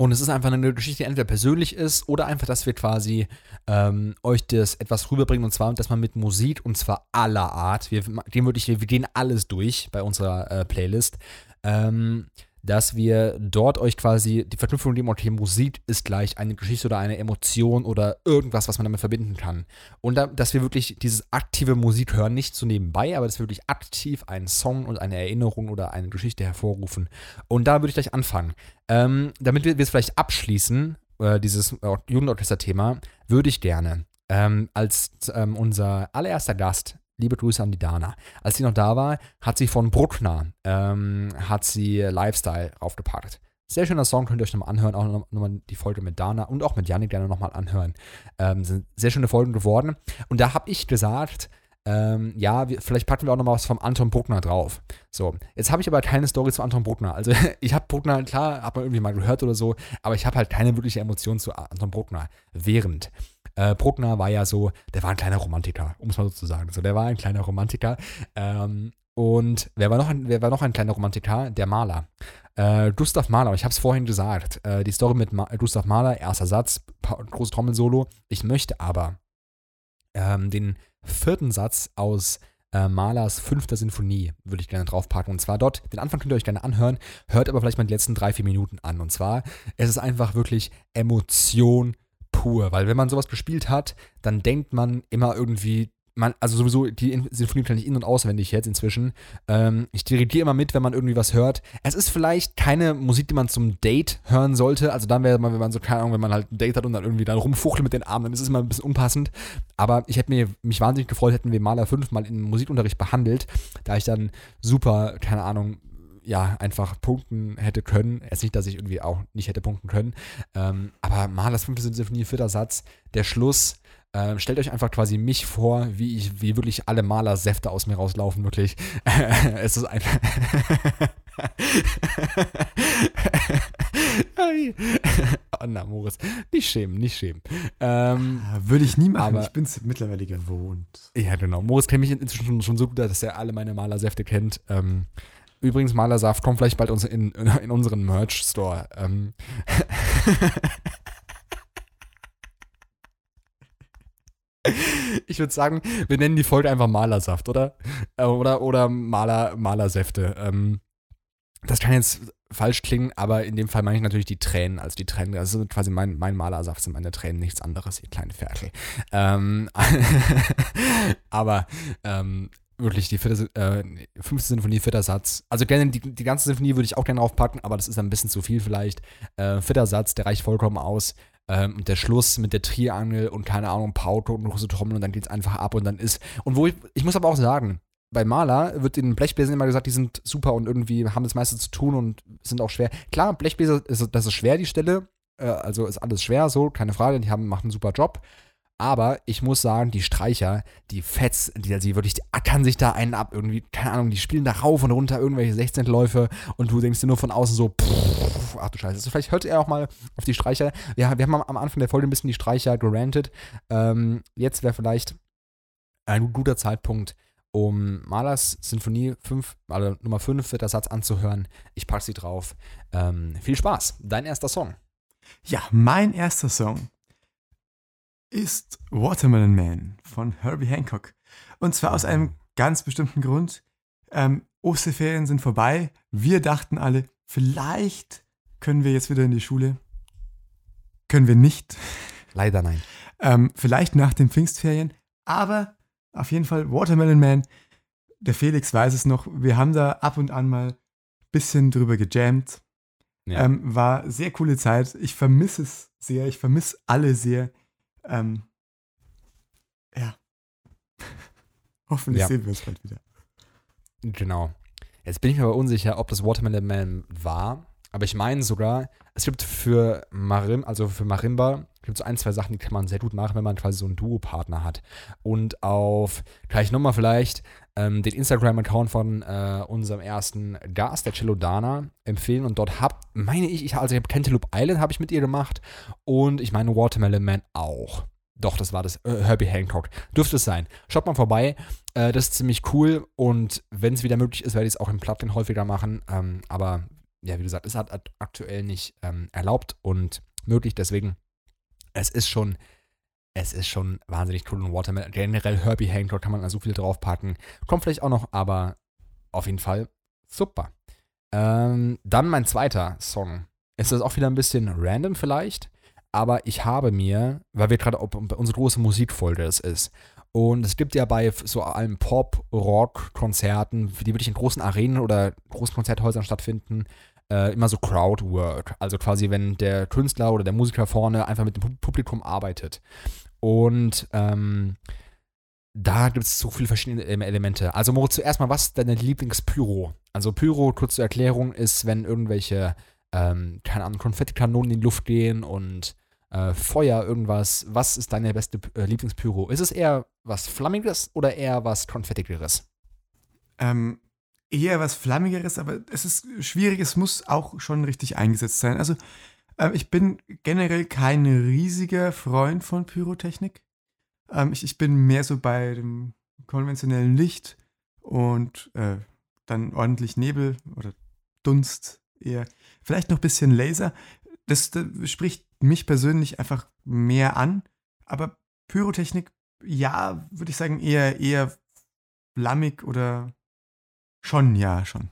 und es ist einfach eine Geschichte, die entweder persönlich ist oder einfach, dass wir quasi ähm, euch das etwas rüberbringen. Und zwar, dass man mit Musik und zwar aller Art, wir, gehen wirklich, wir gehen alles durch bei unserer äh, Playlist, ähm, dass wir dort euch quasi die Verknüpfung dem okay, Musik ist gleich eine Geschichte oder eine Emotion oder irgendwas, was man damit verbinden kann. Und da, dass wir wirklich dieses aktive Musik hören, nicht so nebenbei, aber dass wir wirklich aktiv einen Song und eine Erinnerung oder eine Geschichte hervorrufen. Und da würde ich gleich anfangen. Ähm, damit wir es vielleicht abschließen, äh, dieses Jugendorchester-Thema, würde ich gerne ähm, als ähm, unser allererster Gast Liebe Grüße an die Dana. Als sie noch da war, hat sie von Bruckner ähm, hat sie Lifestyle aufgepackt. Sehr schöner Song, könnt ihr euch nochmal anhören. Auch nochmal die Folge mit Dana und auch mit Janik gerne nochmal anhören. Ähm, sind sehr schöne Folgen geworden. Und da habe ich gesagt, ähm, ja, wir, vielleicht packen wir auch nochmal was vom Anton Bruckner drauf. So, jetzt habe ich aber keine Story zu Anton Bruckner. Also ich habe Bruckner, klar, hat man irgendwie mal gehört oder so, aber ich habe halt keine wirkliche Emotion zu Anton Bruckner. Während äh, Bruckner war ja so, der war ein kleiner Romantiker, um es mal so zu sagen. So, der war ein kleiner Romantiker. Ähm, und wer war, noch ein, wer war noch ein kleiner Romantiker? Der Maler. Äh, Gustav Mahler, ich habe es vorhin gesagt, äh, die Story mit Ma Gustav Mahler, erster Satz, großes Trommelsolo. Ich möchte aber ähm, den vierten Satz aus äh, Mahlers fünfter Sinfonie würde ich gerne draufpacken. Und zwar dort, den Anfang könnt ihr euch gerne anhören, hört aber vielleicht mal die letzten drei, vier Minuten an. Und zwar, es ist einfach wirklich Emotion pur, weil wenn man sowas gespielt hat, dann denkt man immer irgendwie, man, also sowieso, die Sinfonie kann ich in- und auswendig jetzt inzwischen. Ähm, ich dirigiere immer mit, wenn man irgendwie was hört. Es ist vielleicht keine Musik, die man zum Date hören sollte. Also dann wäre man, wenn man so, keine Ahnung, wenn man halt ein Date hat und dann irgendwie dann rumfuchtelt mit den Armen, dann ist es immer ein bisschen unpassend. Aber ich hätte mir, mich wahnsinnig gefreut, hätten wir Maler 5 mal im Musikunterricht behandelt, da ich dann super, keine Ahnung, ja, einfach punkten hätte können. Jetzt nicht, dass ich irgendwie auch nicht hätte punkten können. Ähm, aber Malers fünfte Sinfonie, vierter Satz, der Schluss. Ähm, stellt euch einfach quasi mich vor, wie ich, wie wirklich alle Malersäfte aus mir rauslaufen, wirklich. es ist einfach. oh na, Moritz. Nicht schämen, nicht schämen. Ähm, ah, Würde ich nie machen, aber, ich bin es mittlerweile gewohnt. Ja, genau. Moritz kennt mich inzwischen schon, schon so gut, dass er alle meine Malersäfte kennt. Ähm, Übrigens, Malersaft kommt vielleicht bald in, in unseren Merch-Store. Ähm. ich würde sagen, wir nennen die Folge einfach Malersaft, oder? Äh, oder, oder Maler, Malersäfte. Ähm, das kann jetzt falsch klingen, aber in dem Fall meine ich natürlich die Tränen. Also die Tränen, das ist quasi mein, mein Malersaft, sind meine Tränen, nichts anderes, ihr kleinen Ferkel. Ähm, aber ähm, wirklich die vierte, äh, fünfte Sinfonie, vierter Satz. Also gerne die, die ganze Sinfonie würde ich auch gerne aufpacken, aber das ist ein bisschen zu viel vielleicht. Äh, vierter Satz, der reicht vollkommen aus. Ähm, und der Schluss mit der Triangel und keine Ahnung, Pauke und große Trommel und dann geht es einfach ab und dann ist. Und wo ich, ich muss aber auch sagen, bei Maler wird in Blechbläsern immer gesagt, die sind super und irgendwie haben das meiste zu tun und sind auch schwer. Klar, Blechbläser, ist, das ist schwer, die Stelle. Äh, also ist alles schwer, so, keine Frage, die haben, machen einen super Job. Aber ich muss sagen, die Streicher, die Fets, die, die wirklich, die ackern sich da einen ab irgendwie, keine Ahnung, die spielen da rauf und runter irgendwelche 16 Läufe und du denkst dir nur von außen so, pff, ach du Scheiße. Also vielleicht hört ihr auch mal auf die Streicher. Ja, wir haben am Anfang der Folge ein bisschen die Streicher gerantet. Ähm, jetzt wäre vielleicht ein guter Zeitpunkt, um Malers Sinfonie 5, also Nummer 5 wird der Satz anzuhören. Ich packe sie drauf. Ähm, viel Spaß. Dein erster Song. Ja, mein erster Song ist Watermelon Man von Herbie Hancock. Und zwar aus einem ganz bestimmten Grund. Ähm, Osterferien sind vorbei. Wir dachten alle, vielleicht können wir jetzt wieder in die Schule. Können wir nicht. Leider nein. Ähm, vielleicht nach den Pfingstferien. Aber auf jeden Fall Watermelon Man. Der Felix weiß es noch. Wir haben da ab und an mal ein bisschen drüber gejammt. Ja. Ähm, war sehr coole Zeit. Ich vermisse es sehr. Ich vermisse alle sehr. Ähm, ja. Hoffentlich Ja. sehen wir es bald wieder. Genau. Jetzt bin ich mir aber unsicher, ob das Watermelon Man war. Aber ich meine sogar, es gibt für Marim, also für Marimba, gibt so ein, zwei Sachen, die kann man sehr gut machen, wenn man quasi so einen Duopartner hat. Und auf, gleich nochmal vielleicht, ähm, den Instagram-Account von äh, unserem ersten Gast, der Cello Dana, empfehlen. Und dort hab, meine ich, ich also ich habe Cantaloupe Island habe ich mit ihr gemacht. Und ich meine Watermelon Man auch. Doch, das war das. Äh, Herbie Hancock. Dürfte es sein. Schaut mal vorbei. Äh, das ist ziemlich cool. Und wenn es wieder möglich ist, werde ich es auch im Plugin häufiger machen. Ähm, aber ja, wie gesagt, es hat ak- aktuell nicht ähm, erlaubt und möglich. Deswegen, es ist schon, es ist schon wahnsinnig cool. Und Watermelon, generell Herbie Hancock kann man da so viel draufpacken. Kommt vielleicht auch noch, aber auf jeden Fall super. Ähm, dann mein zweiter Song. Ist das auch wieder ein bisschen random vielleicht? aber ich habe mir, weil wir gerade unsere große Musikfolge das ist, und es gibt ja bei so allen Pop-Rock-Konzerten, die wirklich in großen Arenen oder großen Konzerthäusern stattfinden, äh, immer so Crowdwork. Also quasi, wenn der Künstler oder der Musiker vorne einfach mit dem Pu- Publikum arbeitet. Und ähm, da gibt es so viele verschiedene Ele- Elemente. Also Moritz, zuerst mal, was ist deine Lieblingspyro? Also Pyro, kurz zur Erklärung, ist, wenn irgendwelche, ähm, keine Ahnung, Konfettikanonen in die Luft gehen und äh, Feuer, irgendwas. Was ist deine beste äh, Lieblingspyro? Ist es eher was Flammiges oder eher was Konfettigeres? Ähm, eher was Flammigeres, aber es ist schwierig, es muss auch schon richtig eingesetzt sein. Also, ähm, ich bin generell kein riesiger Freund von Pyrotechnik. Ähm, ich, ich bin mehr so bei dem konventionellen Licht und äh, dann ordentlich Nebel oder Dunst eher. Vielleicht noch ein bisschen Laser. Das, das spricht mich persönlich einfach mehr an. Aber Pyrotechnik, ja, würde ich sagen, eher, eher flammig oder schon, ja, schon.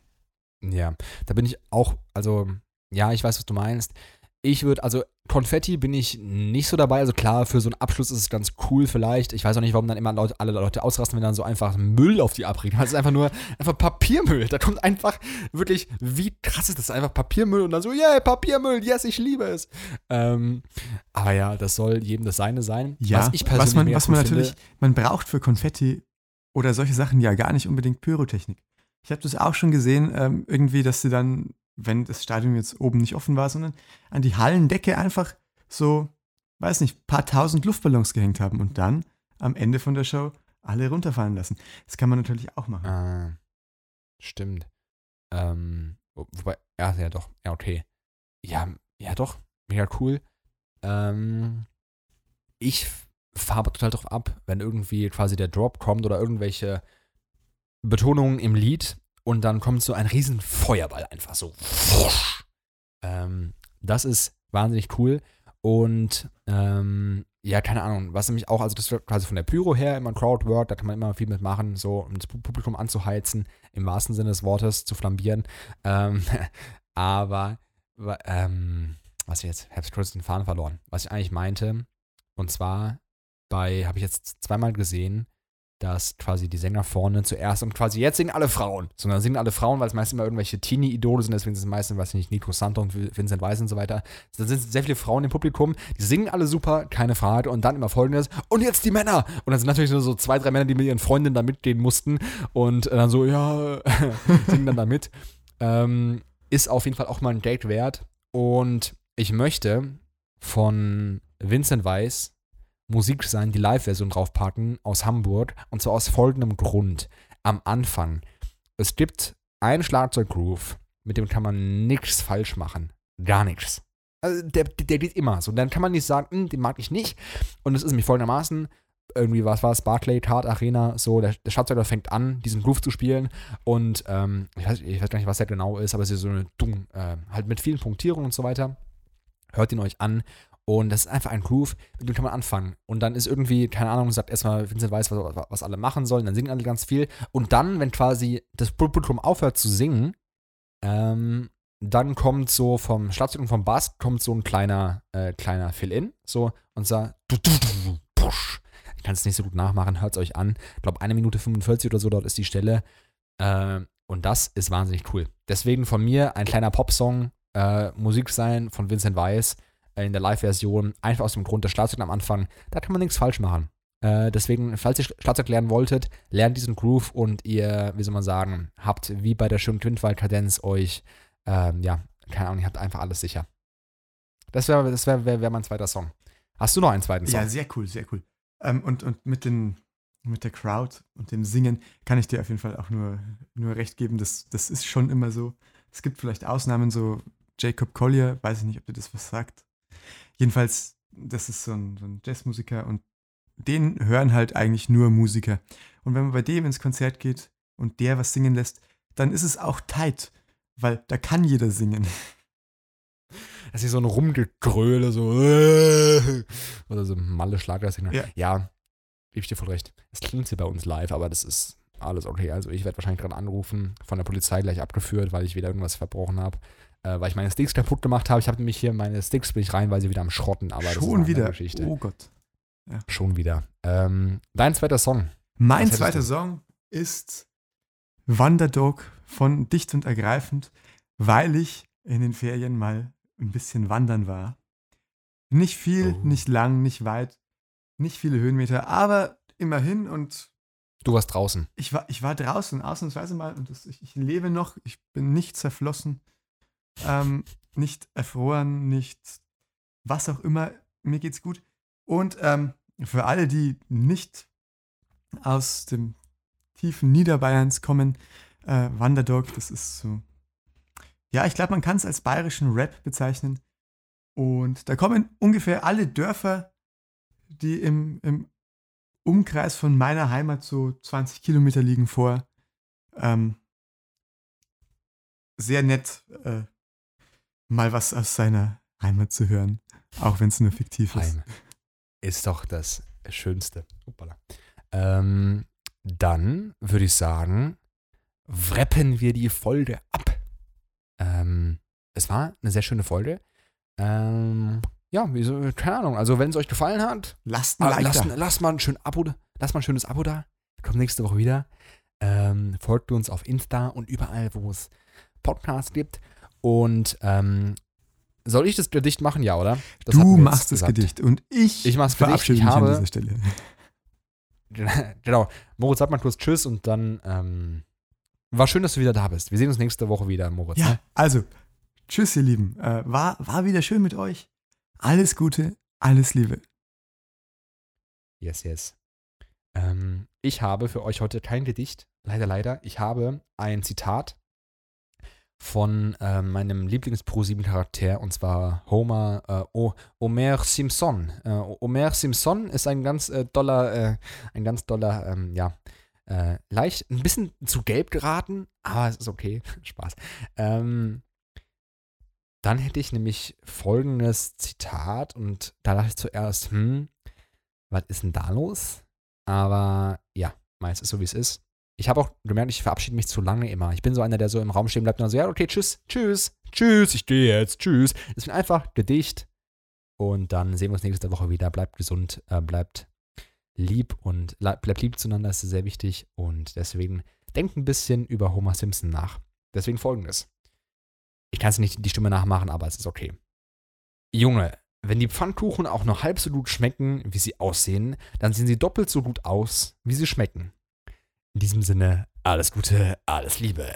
Ja, da bin ich auch, also, ja, ich weiß, was du meinst. Ich würde, also Konfetti bin ich nicht so dabei. Also klar, für so einen Abschluss ist es ganz cool vielleicht. Ich weiß auch nicht, warum dann immer Leute, alle Leute ausrasten, wenn dann so einfach Müll auf die abregen. Das ist einfach nur einfach Papiermüll. Da kommt einfach wirklich, wie krass ist das? Einfach Papiermüll und dann so, yeah, Papiermüll, yes, ich liebe es. Ähm, aber ja, das soll jedem das Seine sein. Ja, was ich persönlich was man, was man natürlich, finde, man braucht für Konfetti oder solche Sachen ja gar nicht unbedingt Pyrotechnik. Ich habe das auch schon gesehen, ähm, irgendwie, dass sie dann, wenn das Stadion jetzt oben nicht offen war, sondern an die Hallendecke einfach so, weiß nicht, paar tausend Luftballons gehängt haben und dann am Ende von der Show alle runterfallen lassen. Das kann man natürlich auch machen. Ah, stimmt. Ähm, wo- wobei, ja, ja, doch, ja, okay. Ja, ja, doch, mega cool. Ähm, ich fahre aber total drauf ab, wenn irgendwie quasi der Drop kommt oder irgendwelche Betonungen im Lied und dann kommt so ein riesen Feuerball einfach so. Ähm, das ist wahnsinnig cool und ähm, ja, keine Ahnung, was nämlich auch, also das wird quasi von der Pyro her immer ein Crowdwork, da kann man immer viel mitmachen, so um das Pu- Publikum anzuheizen, im wahrsten Sinne des Wortes, zu flambieren. Ähm, aber, ähm, was ich jetzt, habe kurz den Faden verloren. Was ich eigentlich meinte, und zwar bei, habe ich jetzt zweimal gesehen, dass quasi die Sänger vorne zuerst und quasi jetzt singen alle Frauen, sondern singen alle Frauen, weil es meistens immer irgendwelche Teenie-Idole sind, deswegen sind es meistens, weiß ich nicht, Nico Santo und Vincent Weiss und so weiter. Da sind sehr viele Frauen im Publikum, die singen alle super, keine Frage, und dann immer folgendes, und jetzt die Männer! Und dann sind natürlich nur so zwei, drei Männer, die mit ihren Freundinnen da mitgehen mussten und äh, dann so, ja, singen dann da mit. Ähm, ist auf jeden Fall auch mal ein Date wert. Und ich möchte von Vincent Weiss Musik sein, die Live-Version draufpacken aus Hamburg. Und zwar aus folgendem Grund. Am Anfang. Es gibt einen Schlagzeuggroove, mit dem kann man nichts falsch machen. Gar nichts. Also der, der geht immer so. Dann kann man nicht sagen, hm, den mag ich nicht. Und es ist nämlich folgendermaßen, irgendwie, was war es, Barclay, Card Arena, so, der, der Schlagzeuger fängt an, diesen Groove zu spielen und ähm, ich, weiß, ich weiß gar nicht, was der genau ist, aber es ist so eine Dung, äh, halt mit vielen Punktierungen und so weiter. Hört ihn euch an und das ist einfach ein Groove, mit dem kann man anfangen. Und dann ist irgendwie, keine Ahnung, sagt erstmal Vincent Weiß, was, was alle machen sollen, dann singen alle ganz viel. Und dann, wenn quasi das Publikum aufhört zu singen, ähm, dann kommt so vom Schlagzeug und vom Bass kommt so ein kleiner, äh, kleiner Fill-In, so, und sagt, du, du, du, push. Ich kann es nicht so gut nachmachen, hört es euch an. Ich glaube, eine Minute 45 oder so, dort ist die Stelle. Äh, und das ist wahnsinnig cool. Deswegen von mir ein kleiner Popsong, äh, Musik sein von Vincent Weiss in der Live-Version. Einfach aus dem Grund, das Schlagzeug am Anfang, da kann man nichts falsch machen. Äh, deswegen, falls ihr Schlagzeug lernen wolltet, lernt diesen Groove und ihr, wie soll man sagen, habt wie bei der schönen Quintwald-Kadenz euch ähm, ja, keine Ahnung, ihr habt einfach alles sicher. Das wäre das wär, wär, wär mein zweiter Song. Hast du noch einen zweiten Song? Ja, sehr cool, sehr cool. Ähm, und und mit, den, mit der Crowd und dem Singen kann ich dir auf jeden Fall auch nur, nur recht geben. Das, das ist schon immer so. Es gibt vielleicht Ausnahmen, so Jacob Collier, weiß ich nicht, ob dir das was sagt. Jedenfalls, das ist so ein, so ein Jazzmusiker und den hören halt eigentlich nur Musiker. Und wenn man bei dem ins Konzert geht und der was singen lässt, dann ist es auch tight. Weil da kann jeder singen. Das ist so ein Rumgegröle, so oder so Malle Schlagersänger. Ja, ja gebe ich dir voll recht. Es klingt hier bei uns live, aber das ist alles okay. Also ich werde wahrscheinlich gerade anrufen, von der Polizei gleich abgeführt, weil ich wieder irgendwas verbrochen habe. Äh, weil ich meine Sticks kaputt gemacht habe. Ich habe nämlich hier meine Sticks bin ich rein, weil sie wieder am Schrotten, aber Schon wieder. Geschichte. Oh Gott. Ja. Schon wieder. Ähm, dein zweiter Song. Mein zweiter Song ist Wanderdog von Dicht und Ergreifend, weil ich in den Ferien mal ein bisschen wandern war. Nicht viel, oh. nicht lang, nicht weit, nicht viele Höhenmeter, aber immerhin und. Du warst draußen. Ich war, ich war draußen, ausnahmsweise mal, und das, ich, ich, lebe noch, ich bin nicht zerflossen, ähm, nicht erfroren, nicht was auch immer, mir geht's gut. Und ähm, für alle, die nicht aus dem tiefen Niederbayerns kommen, äh, Wanderdog, das ist so. Ja, ich glaube, man kann es als bayerischen Rap bezeichnen. Und da kommen ungefähr alle Dörfer, die im, im Umkreis von meiner Heimat so 20 Kilometer liegen vor. Ähm, sehr nett, äh, mal was aus seiner Heimat zu hören, auch wenn es nur fiktiv ist. Heim. Ist doch das Schönste. Ähm, dann würde ich sagen, wrappen wir die Folge ab. Ähm, es war eine sehr schöne Folge. Ähm, ja, wieso, keine Ahnung. Also, wenn es euch gefallen hat, lasst, ein like lasst, lasst mal ein schön Abo, lasst mal ein schönes Abo da. Kommt nächste Woche wieder. Ähm, folgt uns auf Insta und überall, wo es Podcasts gibt. Und ähm, soll ich das Gedicht machen, ja, oder? Das du machst das Gedicht und ich, ich mach's verabschiede mich habe, an dieser Stelle. genau. Moritz, sag mal kurz Tschüss und dann ähm, war schön, dass du wieder da bist. Wir sehen uns nächste Woche wieder, Moritz. Ja, ne? also, tschüss, ihr Lieben. Äh, war, war wieder schön mit euch. Alles Gute, alles Liebe. Yes, yes. Ähm, ich habe für euch heute kein Gedicht. Leider, leider. Ich habe ein Zitat von äh, meinem Lieblings-Pro-7-Charakter und zwar Homer äh, o Homer Simpson. Äh, Homer Simpson ist ein ganz äh, doller, äh, ein ganz doller, ähm, ja, äh, leicht, ein bisschen zu gelb geraten, aber es ist okay. Spaß. Ähm, dann hätte ich nämlich folgendes Zitat und da dachte ich zuerst, hm, was ist denn da los? Aber ja, meist ist so, wie es ist. Ich habe auch gemerkt, ich verabschiede mich zu lange immer. Ich bin so einer, der so im Raum stehen bleibt und dann so, ja, okay, tschüss, tschüss, tschüss, ich gehe jetzt, tschüss. Es ist einfach Gedicht. Und dann sehen wir uns nächste Woche wieder. Bleibt gesund, äh, bleibt lieb und bleibt lieb zueinander, ist sehr wichtig. Und deswegen denkt ein bisschen über Homer Simpson nach. Deswegen folgendes. Ich kann es nicht die Stimme nachmachen, aber es ist okay. Junge, wenn die Pfannkuchen auch nur halb so gut schmecken, wie sie aussehen, dann sehen sie doppelt so gut aus, wie sie schmecken. In diesem Sinne, alles Gute, alles Liebe.